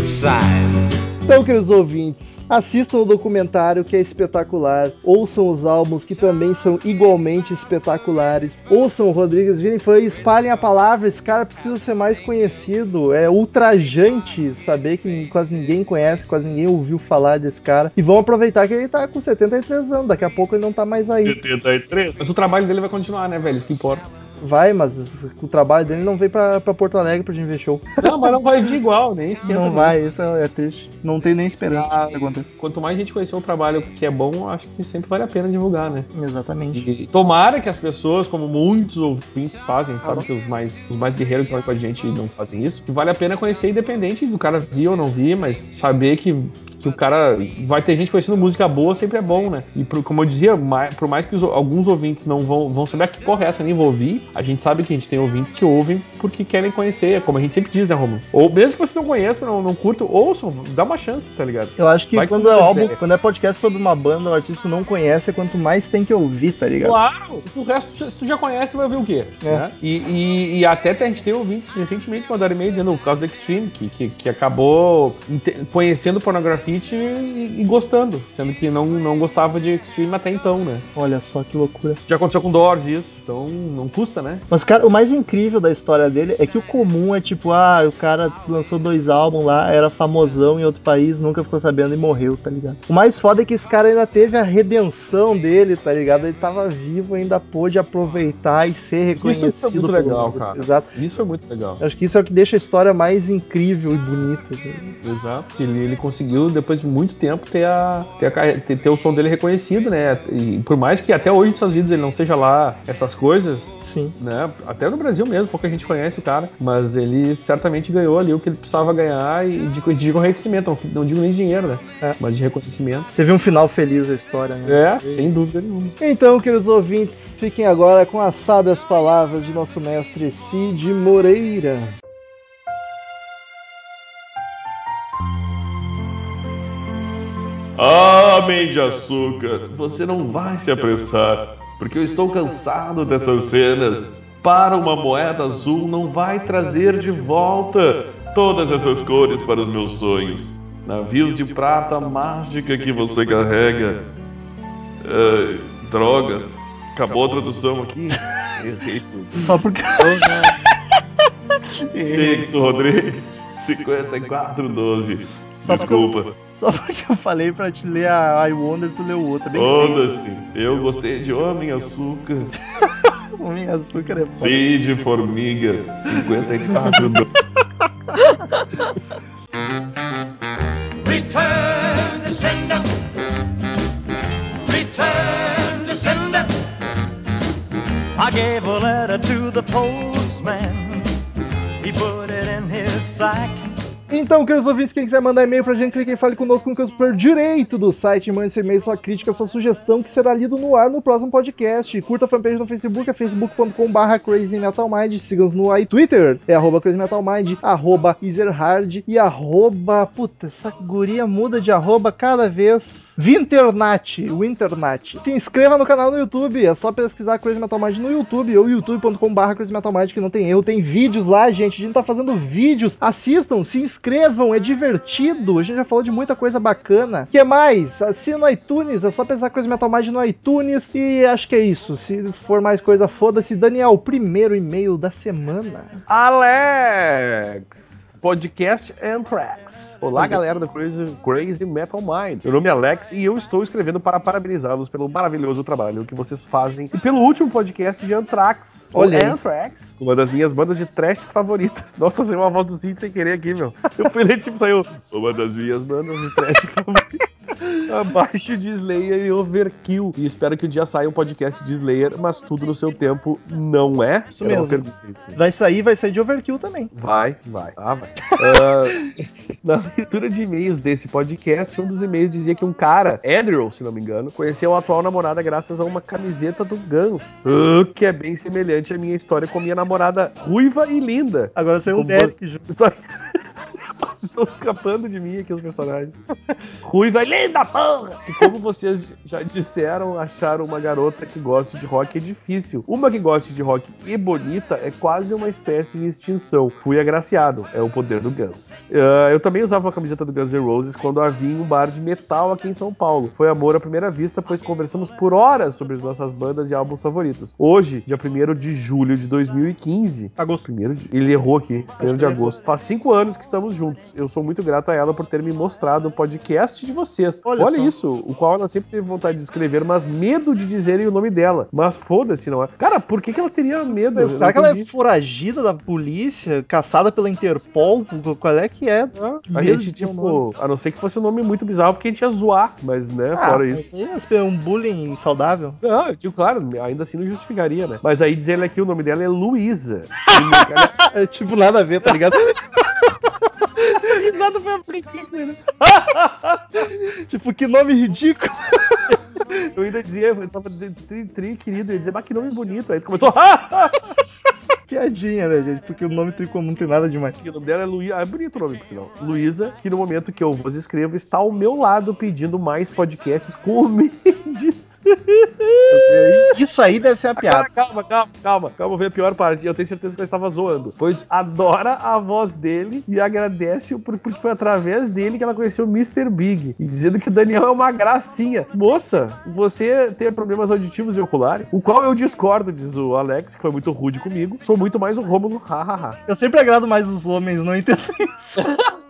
sighs. Então, queridos ouvintes, assistam o documentário que é espetacular, ouçam os álbuns que também são igualmente espetaculares, ouçam o Rodrigues, virem fã e espalhem a palavra, esse cara precisa ser mais conhecido, é ultrajante saber que quase ninguém conhece, quase ninguém ouviu falar desse cara, e vão aproveitar que ele tá com 73 anos, daqui a pouco ele não tá mais aí. 73. Mas o trabalho dele vai continuar, né, velho? Isso que importa. Vai, mas o trabalho dele não veio pra, pra Porto Alegre pra gente ver show. Não, mas não vai vir igual, nem <laughs> esquenta. Não vai, isso é triste. Não tem nem esperança Ah, que isso aconteça. Quanto mais gente conhecer um trabalho que é bom, acho que sempre vale a pena divulgar, né? Exatamente. E tomara que as pessoas, como muitos ouvintes fazem, sabe que os mais, os mais guerreiros que aí com a gente não fazem isso, que vale a pena conhecer independente do cara vir ou não vir, mas saber que, que o cara vai ter gente conhecendo música boa sempre é bom, né? E pro- como eu dizia, mais, por mais que os- alguns ouvintes não vão, vão saber "Ah, que porra é essa, nem vou ouvir, a gente sabe que a gente tem ouvintes que ouvem porque querem conhecer, como a gente sempre diz, né, Romulo? Ou mesmo que você não conheça, não, não curta, ouçam, dá uma chance, tá ligado? Eu acho que Vai quando é álbum, ideia. quando é podcast sobre uma banda, o artista não conhece, é quanto mais tem que ouvir, tá ligado? Claro! O resto, se tu já conhece, vai ver o quê? É. Né? E, e- e até a gente tem ouvintes que recentemente mandaram e-mail dizendo por causa do Extreme, que, que, que acabou conhecendo E, e gostando, sendo que não, não gostava de Extreme até então, né? Olha só que loucura. Já aconteceu com Doors isso, então não custa, né? Mas, cara, o mais incrível da história dele é que o comum é tipo, ah, o cara lançou dois álbuns lá, era famosão em outro país, nunca ficou sabendo e morreu, tá ligado? O mais foda é que esse cara ainda teve a redenção dele, tá ligado? Ele tava vivo, ainda pôde aproveitar e ser reconhecido. Isso é muito legal, mundo. cara. Exato. Isso é muito legal. Eu Acho que isso é o que deixa a história mais incrível e bonita. assim. Exato. Ele, ele conseguiu, depois de muito tempo, ter, a, ter, a ter, ter o som dele reconhecido, né? E por mais que até hoje nos Estados Unidos ele não seja lá essas coisas, Sim. né? Até no Brasil mesmo, pouca gente conhece o cara, mas ele certamente ganhou ali o que ele precisava ganhar e de, de reconhecimento, não, não digo nem dinheiro, né? É. Mas de reconhecimento. Teve um final feliz a história, né? É, sem dúvida nenhuma. Então, queridos ouvintes, fiquem agora com as sábias palavras de nosso mestre Cid Moreira. Homem de açúcar, você não vai se apressar, porque eu estou cansado dessas cenas. Para uma moeda azul não vai trazer de volta todas essas cores para os meus sonhos. Navios de prata mágica que você carrega. Droga, Acabou a tradução aqui. Errei tudo. Só porque. Fixo Rodrigues, 5412. Só porque Desculpa. Só porque eu falei pra te ler a I Wonder, tu leu outra. Bem Foda-se. Eu gostei de Homem Açúcar. <laughs> Homem açúcar é foda. Cid Formiga, 5412. Return Então, queridos ouvintes, quem quiser mandar e-mail pra gente, clique em Fale Conosco no canto superior direito do site. Mande seu e-mail, sua crítica, sua sugestão, que será lido no ar no próximo podcast. Curta a fanpage no Facebook, é facebook.com.br crazymetalmind. Siga-nos no i- Twitter, é arroba crazymetalmind, arroba e arroba... Puta, essa guria muda de arroba cada vez. Vinternat, Winternat. Se inscreva no canal no YouTube, é só pesquisar Crazy Metal Mind no YouTube ou youtube.com.br Crazy Metal Mind, que não tem erro, tem vídeos lá, gente. A gente tá fazendo vídeos. Assistam, se inscrevam, é divertido. A gente já falou de muita coisa bacana. que mais? Assina no iTunes, é só pesquisar Crazy Metal Mind no iTunes. E acho que é isso. Se for mais coisa, foda-se. Daniel, primeiro e-mail da semana. Alex! Podcast Anthrax. Olá, galera do Crazy, Crazy Metal Mind. Meu nome é Alex e eu estou escrevendo para parabenizá-los pelo maravilhoso trabalho que vocês fazem e pelo último podcast de Anthrax. Olha. Anthrax, uma das minhas bandas de trash favoritas. <laughs> Nossa, saiu uma voz do Cid sem querer aqui, meu. Eu fui ler, tipo, saiu uma das minhas bandas de trash <laughs> favoritas. <laughs> Abaixo de Slayer e Overkill. E espero que um dia saia um podcast de Slayer, mas tudo no seu tempo não é. Isso Era mesmo. isso. Vai sair, vai sair de Overkill também. Vai, vai. Ah, vai. Ah, <laughs> na leitura de e-mails desse podcast, um dos e-mails dizia que um cara, Andrew, se não me engano, conheceu a atual namorada graças a uma camiseta do Guns. Ah, que é bem semelhante à minha história com a minha namorada ruiva e linda. Agora saiu um Derek junto. <laughs> Só... <laughs> Estão escapando de mim aqui os personagens. Ruiva e linda, porra! E como vocês já disseram, achar uma garota que goste de rock é difícil. Uma que goste de rock e bonita é quase uma espécie de extinção. Fui agraciado. É o poder do Guns. Ah, eu também usava uma camiseta do Guns N' Roses quando a vi em um bar de metal aqui em São Paulo. Foi amor à primeira vista, pois conversamos por horas sobre as nossas bandas e álbuns favoritos. Hoje, dia 1 de julho de 2015, Agosto. Primeiro de... Ele errou aqui, primeiro de agosto. Faz cinco anos que estamos juntos. Eu sou muito grato a ela por ter me mostrado o podcast de vocês. Olha Olha, isso, o qual ela sempre teve vontade de escrever, mas medo de dizerem o nome dela. Mas foda-se, não é? Cara, por que, que ela teria medo? Eu Será que ela é foragida da polícia, caçada pela Interpol? Qual é que é? Ah, A gente, tipo, a não ser que fosse um nome muito bizarro, porque a gente ia zoar, mas, né, Ah, fora isso. aí É um bullying saudável. Não, eu digo, claro, ainda assim não justificaria, né? Mas aí dizer aqui o nome dela é Luísa. <laughs> <laughs> É tipo nada a ver, tá ligado? <laughs> Risada foi a né? <laughs> tipo, que nome ridículo. Eu ainda dizia, eu tava tri, tri querido, eu ia dizer, mas que nome bonito. Aí tu começou, <laughs> <laughs> Piadinha, né, gente? Porque o nome tricomum não tem nada demais. o nome dela é Luísa. Ah, é bonito o nome, por sinal. Luísa, que no momento que eu vos escrevo, está ao meu lado pedindo mais podcasts com o Mendes. Isso aí deve ser a piada. Calma, calma, calma, calma, veio a pior parte. Eu tenho certeza que ela estava zoando. Pois adora a voz dele e agradece por, porque foi através dele que ela conheceu o Mr. Big. E dizendo que o Daniel é uma gracinha. Moça, você tem problemas auditivos e oculares? O qual eu discordo, diz o Alex, que foi muito rude comigo. Sou muito mais o Rômulo, hahaha. Eu sempre agrado mais os homens, não entendo <laughs> isso.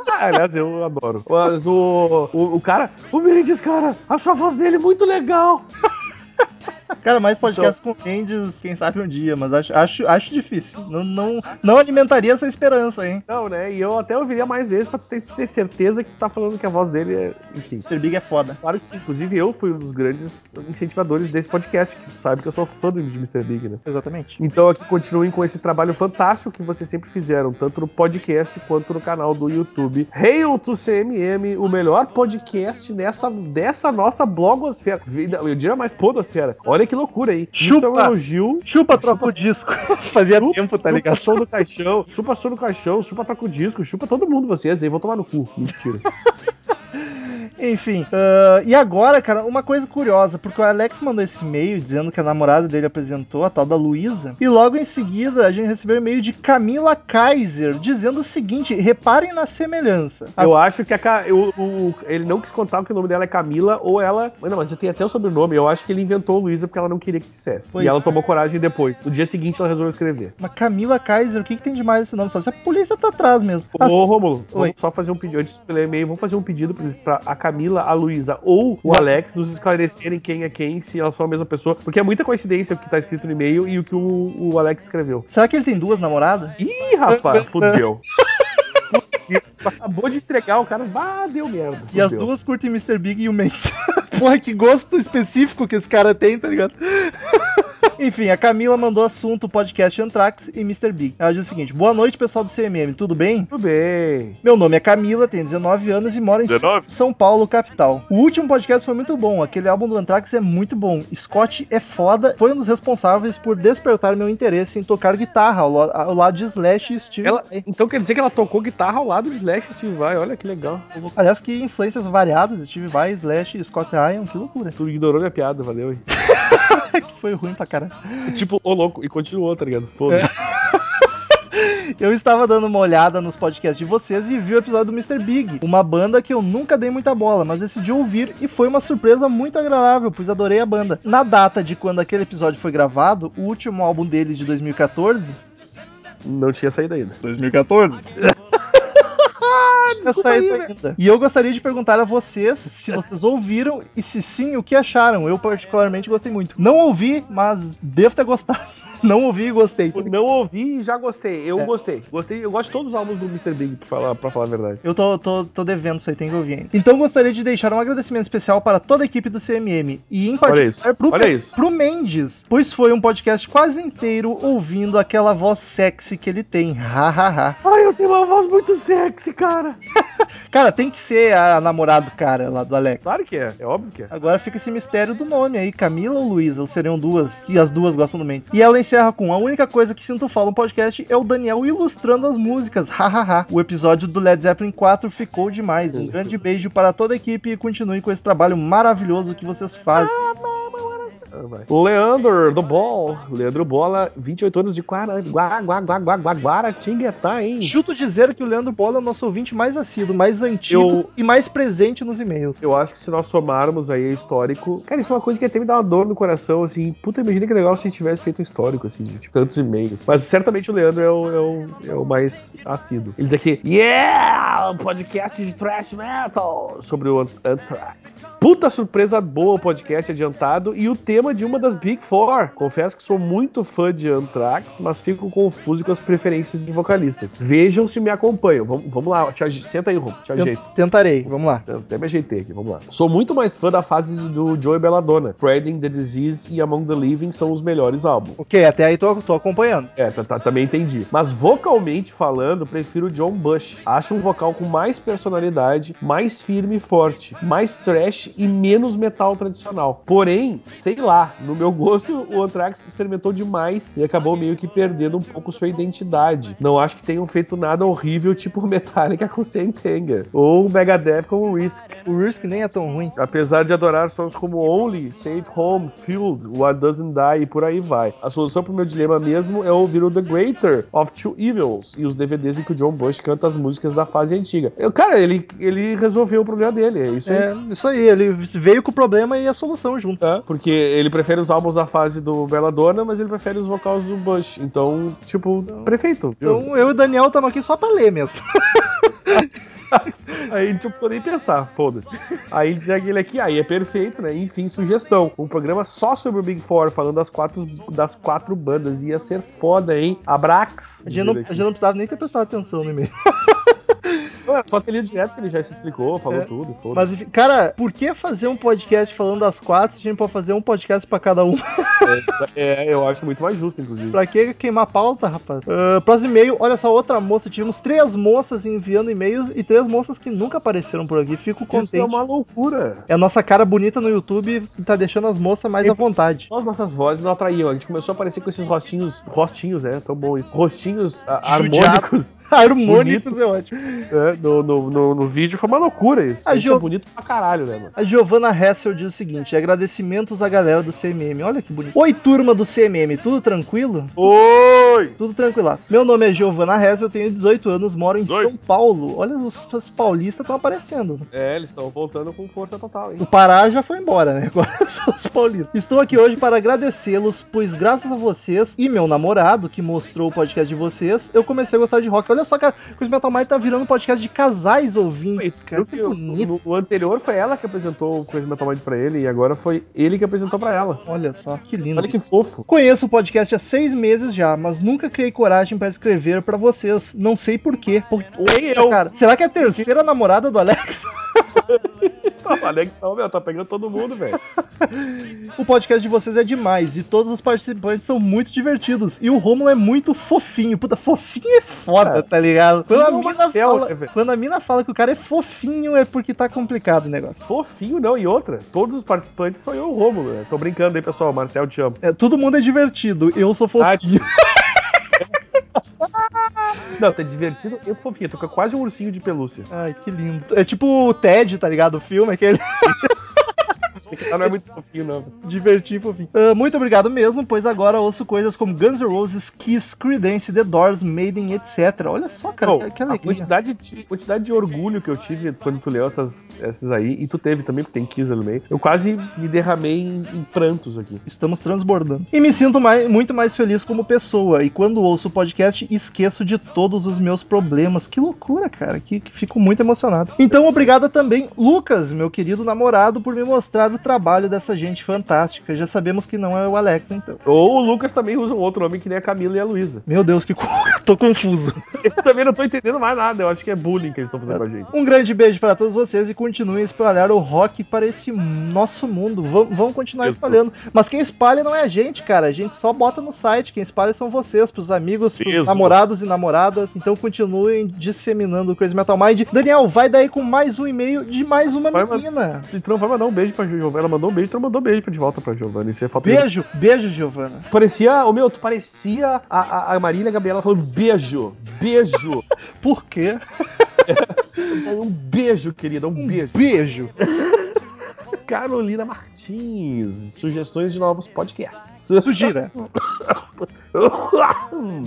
Ah, aliás, eu adoro. Mas o, o, o cara, o Mendes, cara, acho a voz dele muito legal. <laughs> Cara, mais podcast com Mendes, quem sabe um dia, mas acho, acho, acho difícil. Não, não, não alimentaria essa esperança, hein? Não, né? E eu até ouviria mais vezes pra tu ter, ter certeza que tu tá falando que a voz dele é. Enfim. Mr. Big é foda. Claro que sim. Inclusive, eu fui um dos grandes incentivadores desse podcast, que tu sabe que eu sou fã do Mr. Big, né? Exatamente. Então aqui continuem com esse trabalho fantástico que vocês sempre fizeram, tanto no podcast quanto no canal do YouTube. Hail to CMM, o melhor podcast nessa, dessa nossa blogosfera. Eu diria mais podosfera. Olha que loucura, hein? Isso é um Chupa. elogio. Chupa, troca o disco. <laughs> Fazia tempo, tá ligado? Chupa som do caixão, chupa som do caixão, chupa troca o disco, chupa todo mundo vocês aí, vão tomar no cu. Mentira. <laughs> Enfim, ah, e agora, cara, uma coisa curiosa, porque o Alex mandou esse e-mail dizendo que a namorada dele apresentou, a tal da Luísa, e logo em seguida a gente recebeu um e-mail de Camila Kaiser dizendo o seguinte: reparem na semelhança. As- Eu acho que a, o- ele não quis contar que o nome dela é Camila ou ela. Mas Não, mas tem até o sobrenome. Eu acho que ele inventou Luísa porque ela não queria que dissesse. Pois e ela é. tomou coragem depois. No dia seguinte ela resolveu escrever. Mas Camila Kaiser, o que, que tem de mais esse nome? Só se a polícia tá atrás mesmo. Ô, Rômulo, Oi. vamos só fazer um pedido antes de ler e-mail. Vamos fazer um pedido pra, pra Camila, a Luísa ou o Alex nos esclarecerem quem é quem, se elas são a mesma pessoa. Porque é muita coincidência o que tá escrito no e-mail e o que o, o Alex escreveu. Será que ele tem duas namoradas? Ih, rapaz, fudeu. <laughs> Fudeu. Acabou de entregar o cara. Ah, deu merda. E as duas curtem Mr. Big e o Mendes. <laughs> Porra, que gosto específico que esse cara tem, tá ligado? Enfim, a Camila mandou assunto podcast Antrax e Mr. Big. Ela diz o seguinte: Boa noite, pessoal do CMM, tudo bem? Tudo bem. Meu nome é Camila, tenho 19 anos e moro em 19? São Paulo, capital. O último podcast foi muito bom, aquele álbum do Anthrax é muito bom. Scott é foda, foi um dos responsáveis por despertar meu interesse em tocar guitarra ao, ao lado de Slash e Steve Ela, Vai. então quer dizer que ela tocou guitarra ao lado de Slash Steve Vai. Olha que legal. Aliás, que influências variadas, Steve Vai, Slash e Scott Ryan, que loucura. Tu ignorou minha piada, valeu. hein? <laughs> que foi ruim pra caralho. <laughs> tipo, ô louco, e continuou, tá ligado? Foda-se. <laughs> Eu estava dando uma olhada nos podcasts de vocês e vi o episódio do Mr. Big, uma banda que eu nunca dei muita bola, mas decidi ouvir e foi uma surpresa muito agradável, pois adorei a banda. Na data de quando aquele episódio foi gravado, o último álbum deles de 2014. Não tinha saído ainda. 2014? <laughs> saído ainda. E eu gostaria de perguntar a vocês se vocês ouviram e se sim, o que acharam. Eu particularmente gostei muito. Não ouvi, mas devo ter gostado. Não ouvi e gostei. Eu Não ouvi e já gostei. Eu É. gostei. Gostei. Eu gosto de todos os álbuns do Mr. Big, pra falar, pra falar a verdade. Eu tô, tô, tô devendo isso aí, tem que ouvir ainda. Então gostaria de deixar um agradecimento especial para toda a equipe do CMM. E em Olha isso, particular pro, olha isso. pro Mendes, pois foi um podcast quase inteiro ouvindo aquela voz sexy que ele tem. Hahaha. Ai, eu tenho uma voz muito sexy, cara. <laughs> cara, tem que ser a namorada do cara lá do Alex. Claro que é. É óbvio que é. Agora fica esse mistério do nome aí, Camila ou Luísa, ou seriam duas, e as duas gostam do Mendes. E ela encerra com: A única coisa que sinto falta no podcast é o Daniel ilustrando as músicas, <laughs> hahaha. o episódio do Led Zeppelin 4 ficou demais. Um grande beijo para toda a equipe e continue com esse trabalho maravilhoso que vocês fazem. Leandro do Ball. Leandro Bola, 28 anos de Guaratinguetá, hein? Chuto dizer que o Leandro Bola é o nosso ouvinte mais assíduo, mais antigo Eu- e mais presente nos e-mails. Eu acho que se nós somarmos aí histórico. Cara, isso é uma coisa que até me dá uma dor no coração, assim. Puta, imagina que legal se a gente tivesse feito um histórico, assim, de tipo, tantos e-mails. Mas certamente o Leandro é o, é o, é o mais assíduo. Ele diz aqui: Yeah! Um podcast de thrash metal sobre o Anthrax. Puta surpresa boa o podcast adiantado e o tema de uma das Big Four. Confesso que sou muito fã de Anthrax, mas fico confuso com as preferências de vocalistas. Vejam se me acompanham. Vamos, vamos lá, te senta aí, Rom, te ajeito. tentarei, vamos lá. Eu Até me ajeitei aqui, vamos lá. Sou muito mais fã da fase do Joey Belladonna. Spreading the Disease e Among the Living são os melhores álbuns. Ok, até aí tô, tô acompanhando. É, tá- tá- também entendi. Mas vocalmente falando, prefiro John Bush. Acho um vocal com mais personalidade, mais firme e forte, mais trash e menos metal tradicional. Porém, sei lá, no meu gosto, o Anthrax experimentou demais e acabou meio que perdendo um pouco sua identidade. Não acho que tenham feito nada horrível tipo <laughs> Metallica com Sentenger ou Megadeth com o Risk. O Risk nem é tão ruim. Apesar de adorar sons como Only, Safe Home, Field, What Doesn't Die e por aí vai. A solução pro meu dilema mesmo é ouvir o The Greater of Two Evils e os DVDs em que o John Bush canta as músicas da fase antiga. Eu, cara, ele, ele resolveu o problema dele, é isso aí. É, isso aí, ele veio com o problema e a solução junto. É, porque ele prefere os álbuns da fase do Belladonna, mas ele prefere os vocais do Bush. Então, tipo, prefeito. viu? Então eu e o Daniel estamos aqui só pra ler mesmo. <laughs> Aí, tipo, nem pensar, foda-se. Aí segue ele aqui, aí é perfeito, né? Enfim, sugestão. Um programa só sobre o Big Four, falando das quatro, das quatro bandas. Ia ser foda, hein? Abrax. A gente, não, a gente não precisava nem ter prestado atenção no e-mail. <laughs> Não, era só ter lido direto que ele já se explicou, falou É. tudo, foda Mas, cara, por que fazer um podcast falando das quatro se a gente pode fazer um podcast pra cada um? É, eu acho muito mais justo, inclusive. pra que queimar pauta, rapaz? Ah, próximo e-mail, olha só, outra moça. Tivemos três moças enviando e-mails e três moças que nunca apareceram por aqui. Fico Isso contente. é uma loucura. É a nossa cara bonita no YouTube que tá deixando as moças mais à vontade. As nossas vozes não atraíam. A gente começou a aparecer com esses rostinhos. Rostinhos, né? Tão bom isso. Rostinhos ah, Judiado. harmônicos. <laughs> Harmônicos é ótimo. É, no, no, no, no vídeo, foi uma loucura isso. A é bonito pra caralho, né, mano? A Giovanna Hessel diz o seguinte: agradecimentos à galera do CMM. Olha que bonito. Oi, turma do CMM, tudo tranquilo? Oi! Tudo tranquilaço. Meu nome é Giovanna Hessel, tenho 18 anos, moro em 18. São Paulo. Olha, os, os paulistas estão aparecendo. É, eles estão voltando com força total, hein? O Pará já foi embora, né? Agora <laughs> são os paulistas. Estou aqui hoje para agradecê-los, pois graças a vocês e meu namorado, que mostrou o podcast de vocês, eu comecei a gostar de rock. Olha só, cara, o Metal Mind tá virando podcast de casais ouvintes, cara. Viu Que bonito. o- o anterior foi ela que apresentou o Crazy Metal Mind pra ele e agora foi ele que apresentou pra ela. Olha só, que lindo. Olha que fofo. Conheço o podcast há seis meses já, mas nunca criei coragem para escrever para vocês. Não sei porquê. Por... Nem eu. Cara, será que é a terceira namorada do Alex? <laughs> O Alex, ó, meu, tá pegando todo mundo, velho. <laughs> O podcast de vocês é demais e todos os participantes são muito divertidos. E o Romulo é muito fofinho. Puta, fofinho é foda, É. tá ligado? Quando a, Não, mina fala, né? Quando a mina fala que o cara é fofinho, é porque tá complicado o negócio. Fofinho, não. E outra, todos os participantes são eu e o Rômulo, né? Tô brincando aí, pessoal. Marcel, te amo. É, todo mundo é divertido, eu sou Ah, fofinho. <laughs> Não, tá divertido e fofinho. Tô quase um ursinho de pelúcia. Ai, que lindo. É tipo o Ted, tá ligado? O filme, aquele <laughs> Esse cara não é muito fofinho, não. divertir fofinho. Ah, muito obrigado mesmo, pois agora ouço coisas como Guns N' Roses, Kiss, Creedence, The Doors, Maiden, etc. Olha só, cara, Pô, que, que a alegria. quantidade de, quantidade de orgulho que eu tive quando tu leu essas, essas aí, e tu teve também, porque tem 15 no meio, eu quase me derramei em, em prantos aqui. Estamos transbordando. E me sinto mais- muito mais feliz como pessoa. E quando ouço o podcast, esqueço de todos os meus problemas. Que loucura, cara. Que, que fico muito emocionado. Então, obrigado também, Lucas, meu querido namorado, por me mostrar o trabalho dessa gente fantástica. Já sabemos que não é o Alex, então. Ou o Lucas também usa um outro nome que nem a Camila e a Luísa. Meu Deus, que <laughs> co- tô confuso. Eu também não tô entendendo mais nada, eu acho que é bullying que eles estão fazendo com a gente. Um grande beijo para todos vocês e continuem a espalhar o rock para esse nosso mundo. Vão, vão continuar Isso. espalhando. Mas quem espalha não é a gente, cara. A gente só bota no site. Quem espalha são vocês, pros amigos, pros Isso. namorados e namoradas. Então continuem disseminando o Crazy Metal Mind. Daniel, vai daí com mais um e-mail de mais uma Vai, menina. E tu não vai mandar um beijo pra Giovana. Ela mandou um beijo, não mandou um beijo de volta pra Giovana. Isso é falta de- Beijo, beijo, Giovana. Parecia, ô meu, tu parecia a, a, a Marília Gabriela falando beijo, beijo. <laughs> Por quê? um beijo, querida, um beijo. Beijo. Carolina Martins, sugestões de novos podcasts. Sugira. <laughs>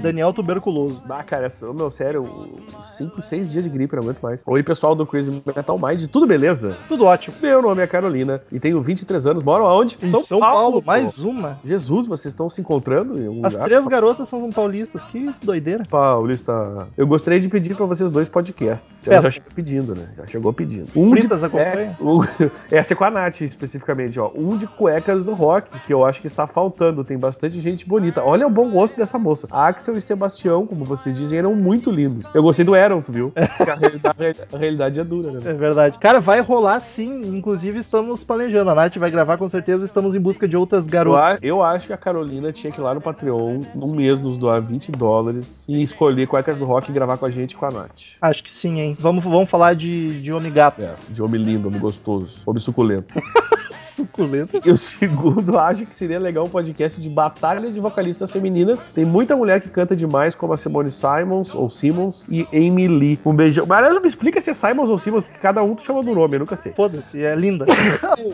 Daniel tuberculoso. Ah, cara, meu, sério, 5, 6 dias de gripe, não aguento mais. Oi, pessoal do Crazy Metal Mind, tudo beleza? Tudo ótimo. Meu nome é Carolina e tenho 23 anos, moro aonde? Em São, Paulo, mais uma. Jesus, vocês estão se encontrando As lugar? três garotas são paulistas. Que doideira. Paulista, eu gostaria de pedir pra vocês dois podcasts. Peça. Ela já chegou pedindo, né? Já chegou pedindo. Um de Fritas acompanha? É, o- <laughs> essa é com a Nath, especificamente, ó. Um de cuecas do rock, que eu acho que está faltando. Tem bastante gente bonita. Olha o bom gosto dessa moça. A Axel e Sebastião, como vocês dizem, eram muito lindos. Eu gostei do Aaron, tu viu? <laughs> A realidade, a realidade é dura, né? É verdade. Cara, vai rolar sim. Inclusive, estamos planejando. A Nath vai gravar com certeza. Estamos em busca de outras garotas. eu acho que a Carolina tinha que ir lá no Patreon, um mês, nos doar 20 dólares e escolher cuecas do rock e gravar com a gente com a Nath. Acho que sim, hein? Vamos, vamos falar de, de homem gato. É, de homem lindo, homem gostoso, homem suculento. <laughs> Suculento. E o segundo, acho que seria legal um podcast de batalha de vocalistas femininas. Tem muita mulher que canta demais, como a Simone Simons, ou Simmons, e Amy Lee. Um beijão. Mas não me explica se é Simons ou Simmons, porque cada um tu chama do nome, eu nunca sei. Foda-se, é linda. <coughs>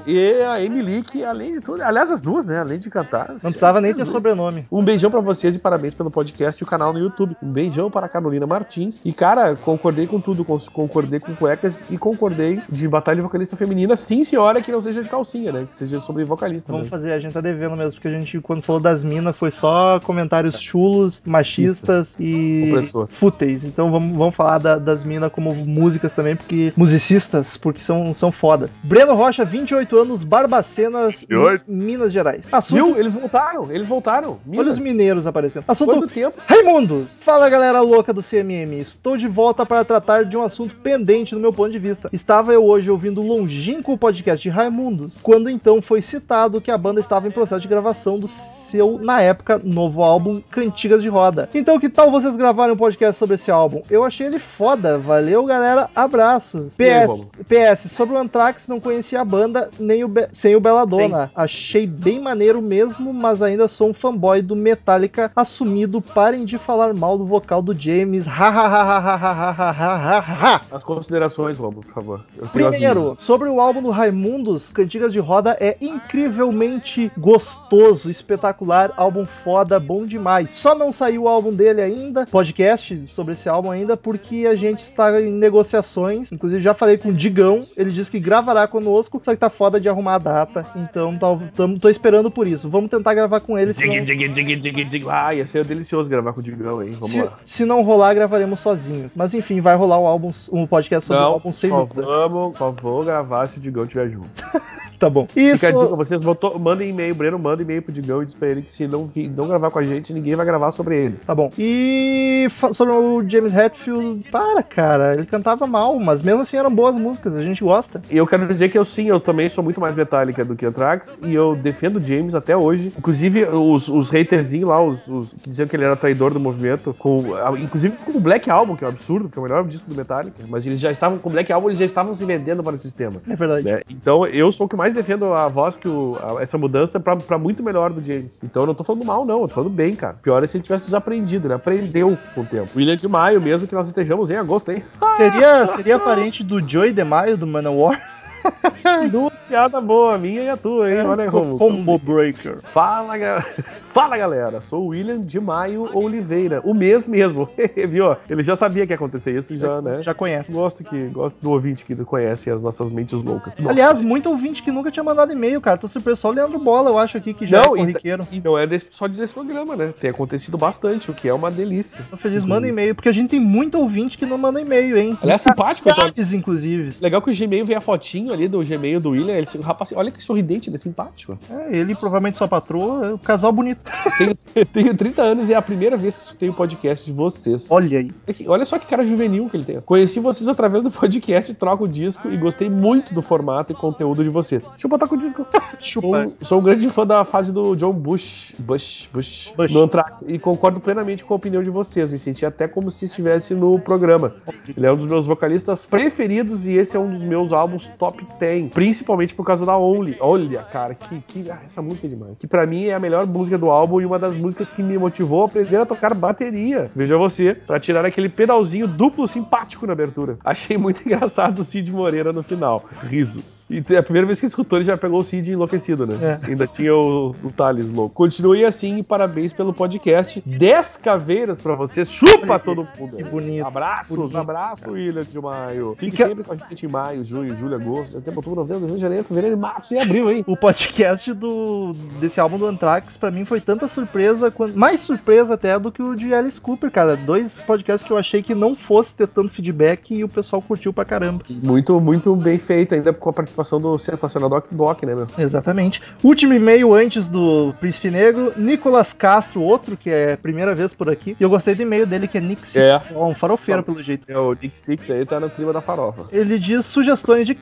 E a Amy Lee, que além de tudo, aliás, as duas, né? Além de cantar. Não precisava nem ter sobrenome. Um beijão pra vocês e parabéns pelo podcast e o canal no YouTube. Um beijão para a Carolina Martins. E, cara, concordei com tudo. con- Concordei com cuecas e concordei de batalha de vocalista feminina. Sim, senhora, que não seja de calcinha, né? Que seja sobre vocalista. Vamos né? fazer, a gente tá devendo mesmo, porque a gente, quando falou das minas, foi só comentários chulos, machistas e Opressor. fúteis. Então vamos, vamos falar da- das minas como músicas também, porque musicistas, porque são, são fodas. Breno Rocha, 28 anos, Barbacenas, 28. Minas Gerais. Assunto, Viu? Eles voltaram, eles voltaram. olha os Minas. mineiros aparecendo. Assunto Quanto tempo? Raimundos! Fala galera louca do CMM, estou de volta para tratar de um assunto pendente no meu ponto de vista. Estava eu hoje ouvindo o longínquo podcast de Raimundos quando então foi citado que a banda estava em processo de gravação do seu, na época, novo álbum Cantigas de Roda. Então, que tal vocês gravarem um podcast sobre esse álbum? Eu achei ele foda. Valeu, galera. Abraços. E PS, PS, sobre o Anthrax, não conhecia a banda nem o Be- sem o Belladonna. Achei bem maneiro mesmo, mas ainda sou um fanboy do Metallica assumido. Parem de falar mal do vocal do James. Ha ha ha ha ha ha ha ha ha. As considerações, Robo, por favor. Primeiro, sobre o álbum do Raimundos, Cantigas de Roda é incrivelmente gostoso, espetacular, álbum foda, bom demais. Só não saiu o álbum dele ainda, podcast sobre esse álbum ainda, porque a gente está em negociações. Inclusive, já falei com o Digão, ele disse que gravará conosco, só que tá foda de arrumar a data. Então, tá, tamo, tô esperando por isso. Vamos tentar gravar com ele. Se Dig, não, dig, dig, dig, dig. Ah, ia ser delicioso gravar com o Digão, hein? Vamos se, lá. se não rolar, gravaremos sozinhos. Mas enfim, vai rolar o álbum, um podcast sobre o Não, álbum sem só dúvida. vamos, só vou gravar se o Digão estiver junto. <laughs> Tá bom. Isso. Fica a dica, vocês botou, mandem e-mail, Breno, manda e-mail pro Digão e diz pra ele que se não, vi- não gravar com a gente, ninguém vai gravar sobre eles. Tá bom. E sobre o James Hetfield, para, cara. Ele cantava mal, mas mesmo assim eram boas músicas, a gente gosta. E eu quero dizer que eu sim, eu também sou muito mais metálica do que Anthrax e eu defendo o James até hoje. Inclusive, os, os haterzinhos lá, os, os que diziam que ele era traidor do movimento, com, inclusive com o Black Album, que é um absurdo, que é o melhor disco do Metallica, mas eles já estavam com o Black Album, eles já estavam se vendendo para o sistema. É verdade. né? Então eu sou o que mais defendo a voz que o- a- essa mudança pra muito melhor do James. Então eu não tô falando mal, não, eu tô falando bem, cara. Pior é se ele tivesse desaprendido, ele aprendeu com o tempo. William de Maio, mesmo que nós estejamos em agosto, hein? Seria, seria parente do Joey DeMaio do Manowar? <laughs> Duas piada boa, a minha e a tua, hein? Olha aí, Romulo. Combo Breaker. Fala, ga- <laughs> Fala, galera. Sou o William de Maio Oliveira. O mesmo mesmo. <laughs> Viu? Ele já sabia que ia acontecer isso, já, né? Já conhece. Gosto, que, gosto do ouvinte que conhece as nossas mentes loucas. Nossa. Aliás, muito ouvinte que nunca tinha mandado e-mail, cara. Tô surpreso. Só o Leandro Bola, eu acho aqui, que já Não, é e- corriqueiro. E não é desse- só desse programa, né? Tem acontecido bastante, o que é uma delícia. Tô feliz, manda e-mail, porque a gente tem muito ouvinte que não manda e-mail, hein? Aliás, simpático, eu tô- inclusive. Legal que o Gmail vem a fotinho ali do Gmail do William. Ele, rapaz, olha que sorridente, ele é simpático. É, ele provavelmente sua patroa, é um casal bonito. Tenho, <laughs> tenho 30 anos e é a primeira vez que escutei o podcast de vocês. Olha aí. Olha só que cara juvenil que ele tem. Conheci vocês através do podcast Troca o Disco e gostei muito do formato e conteúdo de vocês. Botar com o disco. <laughs> Chupa. Sou, sou um grande fã da fase do John Bush, Bush, Bush, Bush. no Anthrax e concordo plenamente com a opinião de vocês. Me senti até como se estivesse no programa. Ele é um dos meus vocalistas preferidos e esse é um dos meus álbuns top 10, principalmente por causa da Only. Olha, cara, que, que ah, essa música é demais. Que pra mim é a melhor música do álbum e uma das músicas que me motivou a aprender a tocar bateria. Veja você, pra tirar aquele pedalzinho duplo simpático na abertura. Achei muito <laughs> engraçado o Cid Moreira no final. Risos. E é a primeira vez que escutou, ele já pegou o Cid enlouquecido, né? É. Ainda tinha o, o Thales louco. Continue assim e parabéns pelo podcast. 10 caveiras pra vocês. Chupa todo mundo. Que bonito. Abraços, Bonito, abraço, William de Maio. Fique que- sempre com a gente em maio, junho, julho, agosto, setembro, outubro, novembro, dezembro, janeiro, fevereiro, março e abril, hein? O podcast do, desse álbum do Anthrax, pra mim, foi tanta surpresa, mais surpresa até do que o de Alice Cooper, cara. Dois podcasts que eu achei que não fosse ter tanto feedback e o pessoal curtiu pra caramba. Muito, muito bem feito, ainda com a participação do sensacional Doc Doc, né, meu? Exatamente. Último e-mail antes do Príncipe Negro, Nicolas Castro, outro que é a primeira vez por aqui. E eu gostei do e-mail dele, que é Nick Six, É. ó, um farofeiro Só- pelo jeito. É, o Nick Six aí tá no clima da farofa. Ele diz sugestões de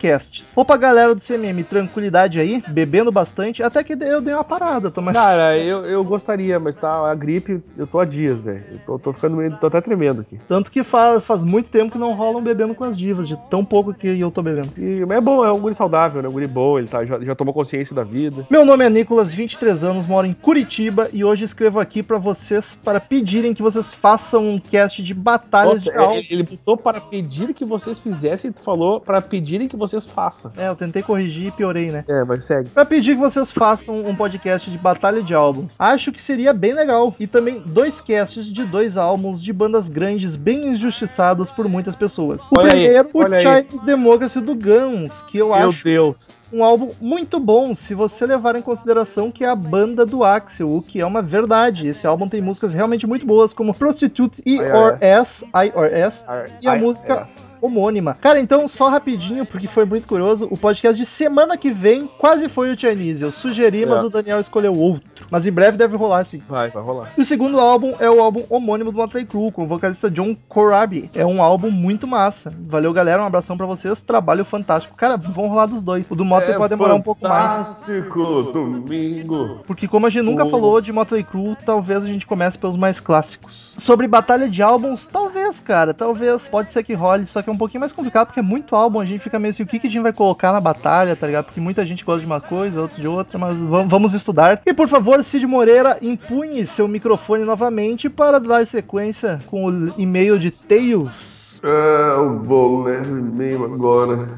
Opa, galera do CMM, tranquilidade aí, bebendo bastante, até que eu dei uma parada, tô mais... Cara, eu, eu gostaria, mas tá a gripe, eu tô há dias, velho. Eu tô, tô ficando meio, tô até tremendo aqui. Tanto que faz, faz muito tempo que não rolam bebendo com as divas, de tão pouco que eu tô bebendo. E, mas é bom, é um guri saudável, né? Um guri bom, ele tá, já, já tomou consciência da vida. Meu nome é Nicolas, 23 anos, moro em Curitiba e hoje escrevo aqui pra vocês para pedirem que vocês façam um cast de batalhas Nossa, de ele, ele botou para pedir que vocês fizessem tu falou para pedirem que vocês façam. É, eu tentei corrigir e piorei, né? É, mas segue. Pra pedir que vocês façam um podcast de batalha de álbuns. Acho que seria bem legal. E também dois casts de dois álbuns de bandas grandes bem injustiçados por muitas pessoas. O Olha aí, primeiro, o aí. Chinese Democracy do Guns, que eu Meu acho Deus. um álbum muito bom, se você levar em consideração que é a banda do Axel, o que é uma verdade. Esse álbum tem músicas realmente muito boas, como Prostitute e or S, I or S, E a música- homônima. Cara, então, só rapidinho, porque foi muito curioso, o podcast de semana que vem quase foi o Chinese. Eu sugeri, mas É. o Daniel escolheu outro. Mas em breve deve rolar, sim. Vai, vai rolar. E o segundo álbum é o álbum homônimo do Motley Crue, com o vocalista John Corabi. É um álbum muito massa. Valeu, galera. Um abração pra vocês. Trabalho fantástico. Cara, vão rolar dos dois. O do Motley pode demorar um pouco mais. Fantástico domingo. Porque como a gente nunca falou de Motley Crue, talvez a gente comece pelos mais clássicos. Sobre batalha de álbuns, talvez, cara. Talvez. Pode ser que role. Só que é um pouquinho mais complicado, porque é muito álbum. A gente fica meio assim, o que, que gente vai colocar na batalha, tá ligado? Porque muita gente gosta de uma coisa, outros de outra, mas vam- vamos estudar. E por favor, Cid Moreira, empunhe seu microfone novamente para dar sequência com o e-mail de Tails. Ah, eu vou ler o e-mail agora.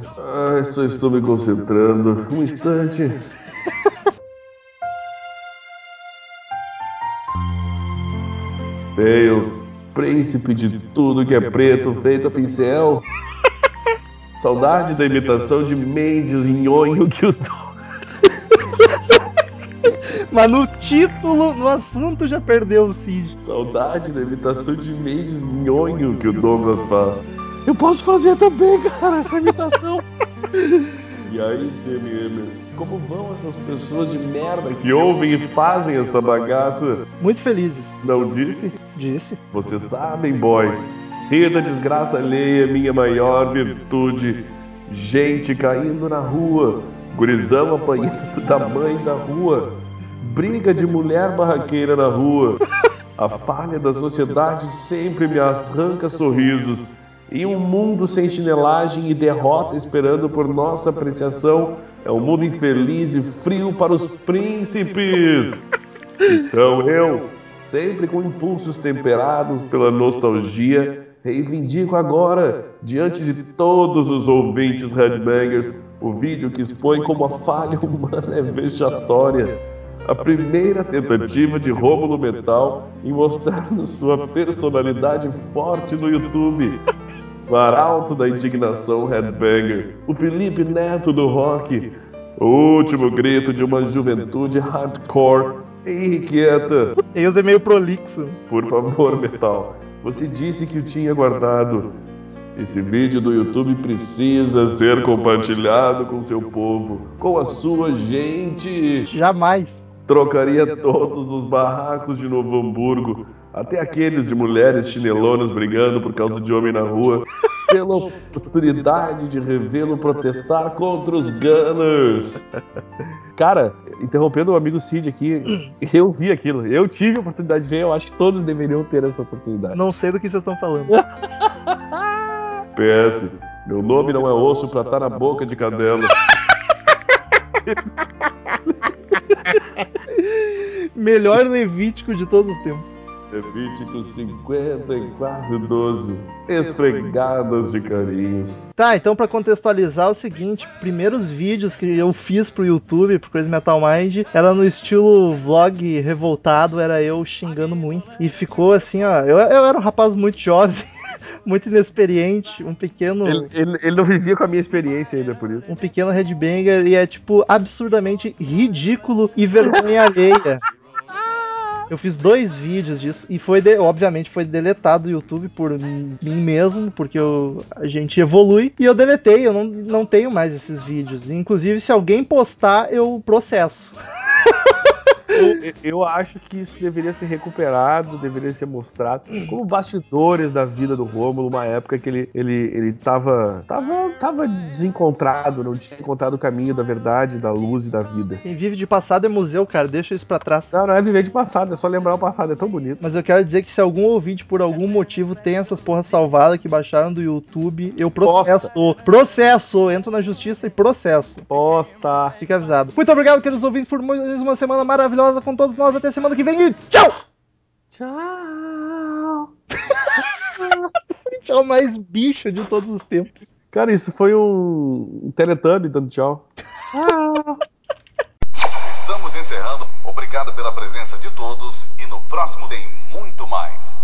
Ai, só estou me concentrando. Um instante. <laughs> Deus, príncipe de tudo que é preto, feito a pincel. Saudade da imitação de Mendes nhonho que o. Mas no título, no assunto, já perdeu o Cid. Saudade da imitação de Mendes nhonho que o Douglas faz. Eu posso fazer também, cara, essa imitação. <laughs> E aí, CMMers, como vão essas pessoas de merda que ouvem e fazem esta bagaça? Muito felizes, Não disse? disse. Vocês sabem, boys. Rir da desgraça alheia minha maior virtude. Gente caindo na rua, gurizão apanhando da mãe da rua, briga de mulher barraqueira na rua. A falha da sociedade sempre me arranca sorrisos. Em um mundo sem chinelagem e derrota esperando por nossa apreciação, é um mundo infeliz e frio para os príncipes. Então eu, sempre com impulsos temperados pela nostalgia, reivindico agora, diante de todos os ouvintes headbangers, o vídeo que expõe como a falha humana é vexatória. A primeira tentativa de Rômulo Metal em mostrar-nos <laughs> sua personalidade forte no YouTube. O arauto da indignação headbanger, o Felipe Neto do rock, o último grito de uma juventude hardcore irrequieta. Tails é meio prolixo. Por favor, Metal, você disse que o tinha guardado. Esse vídeo do YouTube precisa ser compartilhado com seu povo, com a sua gente. Jamais. Trocaria todos os barracos de Novo Hamburgo, até aqueles de mulheres chinelonas brigando por causa de homem na rua, pela oportunidade de revê-lo protestar contra os Gunners. Cara, interrompendo o amigo Cid aqui, <clears throat> eu vi aquilo. Eu tive a oportunidade de ver, eu acho que todos deveriam ter essa oportunidade. Não sei do que vocês estão falando. <laughs> PS, meu nome não é osso pra estar na boca de cadela. <laughs> Melhor Levítico de todos os tempos. Levítico 54:12. Esfregadas de carinhos. Tá, então pra contextualizar é o seguinte, primeiros vídeos que eu fiz pro YouTube, pro Crazy Metal Mind, era no estilo vlog revoltado, era eu xingando muito. E ficou assim, ó, eu, eu era um rapaz muito jovem, <laughs> muito inexperiente, um pequeno... Ele, ele- ele não vivia com a minha experiência ainda por isso. Um pequeno headbanger e é, tipo, absurdamente ridículo e vergonha <laughs> alheia. Eu fiz dois vídeos disso e foi, de- obviamente, foi deletado do YouTube por mim mesmo, porque eu- a gente evolui e eu deletei, eu não, não tenho mais esses vídeos. Inclusive, se alguém postar, eu processo. <laughs> Eu, eu acho que isso deveria ser recuperado, deveria ser mostrado como bastidores da vida do Rômulo, uma época que ele, ele, ele tava, tava, tava desencontrado, não tinha encontrado o caminho da verdade, da luz e da vida. Quem vive de passado é museu, cara, deixa isso pra trás. Não, não é viver de passado, é só lembrar o passado, é tão bonito. Mas eu quero dizer que se algum ouvinte, por algum motivo, tem essas porras salvadas que baixaram do YouTube, eu processo. Processo! Entro na justiça e processo. Posta! Fica avisado. Muito obrigado, queridos ouvintes, por mais uma semana maravilhosa com todos nós. Até semana que vem e tchau! Tchau! <laughs> Tchau mais bicho de todos os tempos. Cara, isso foi um, um Teletubby dando tchau. Tchau! Estamos encerrando. Obrigado pela presença de todos e no próximo tem muito mais.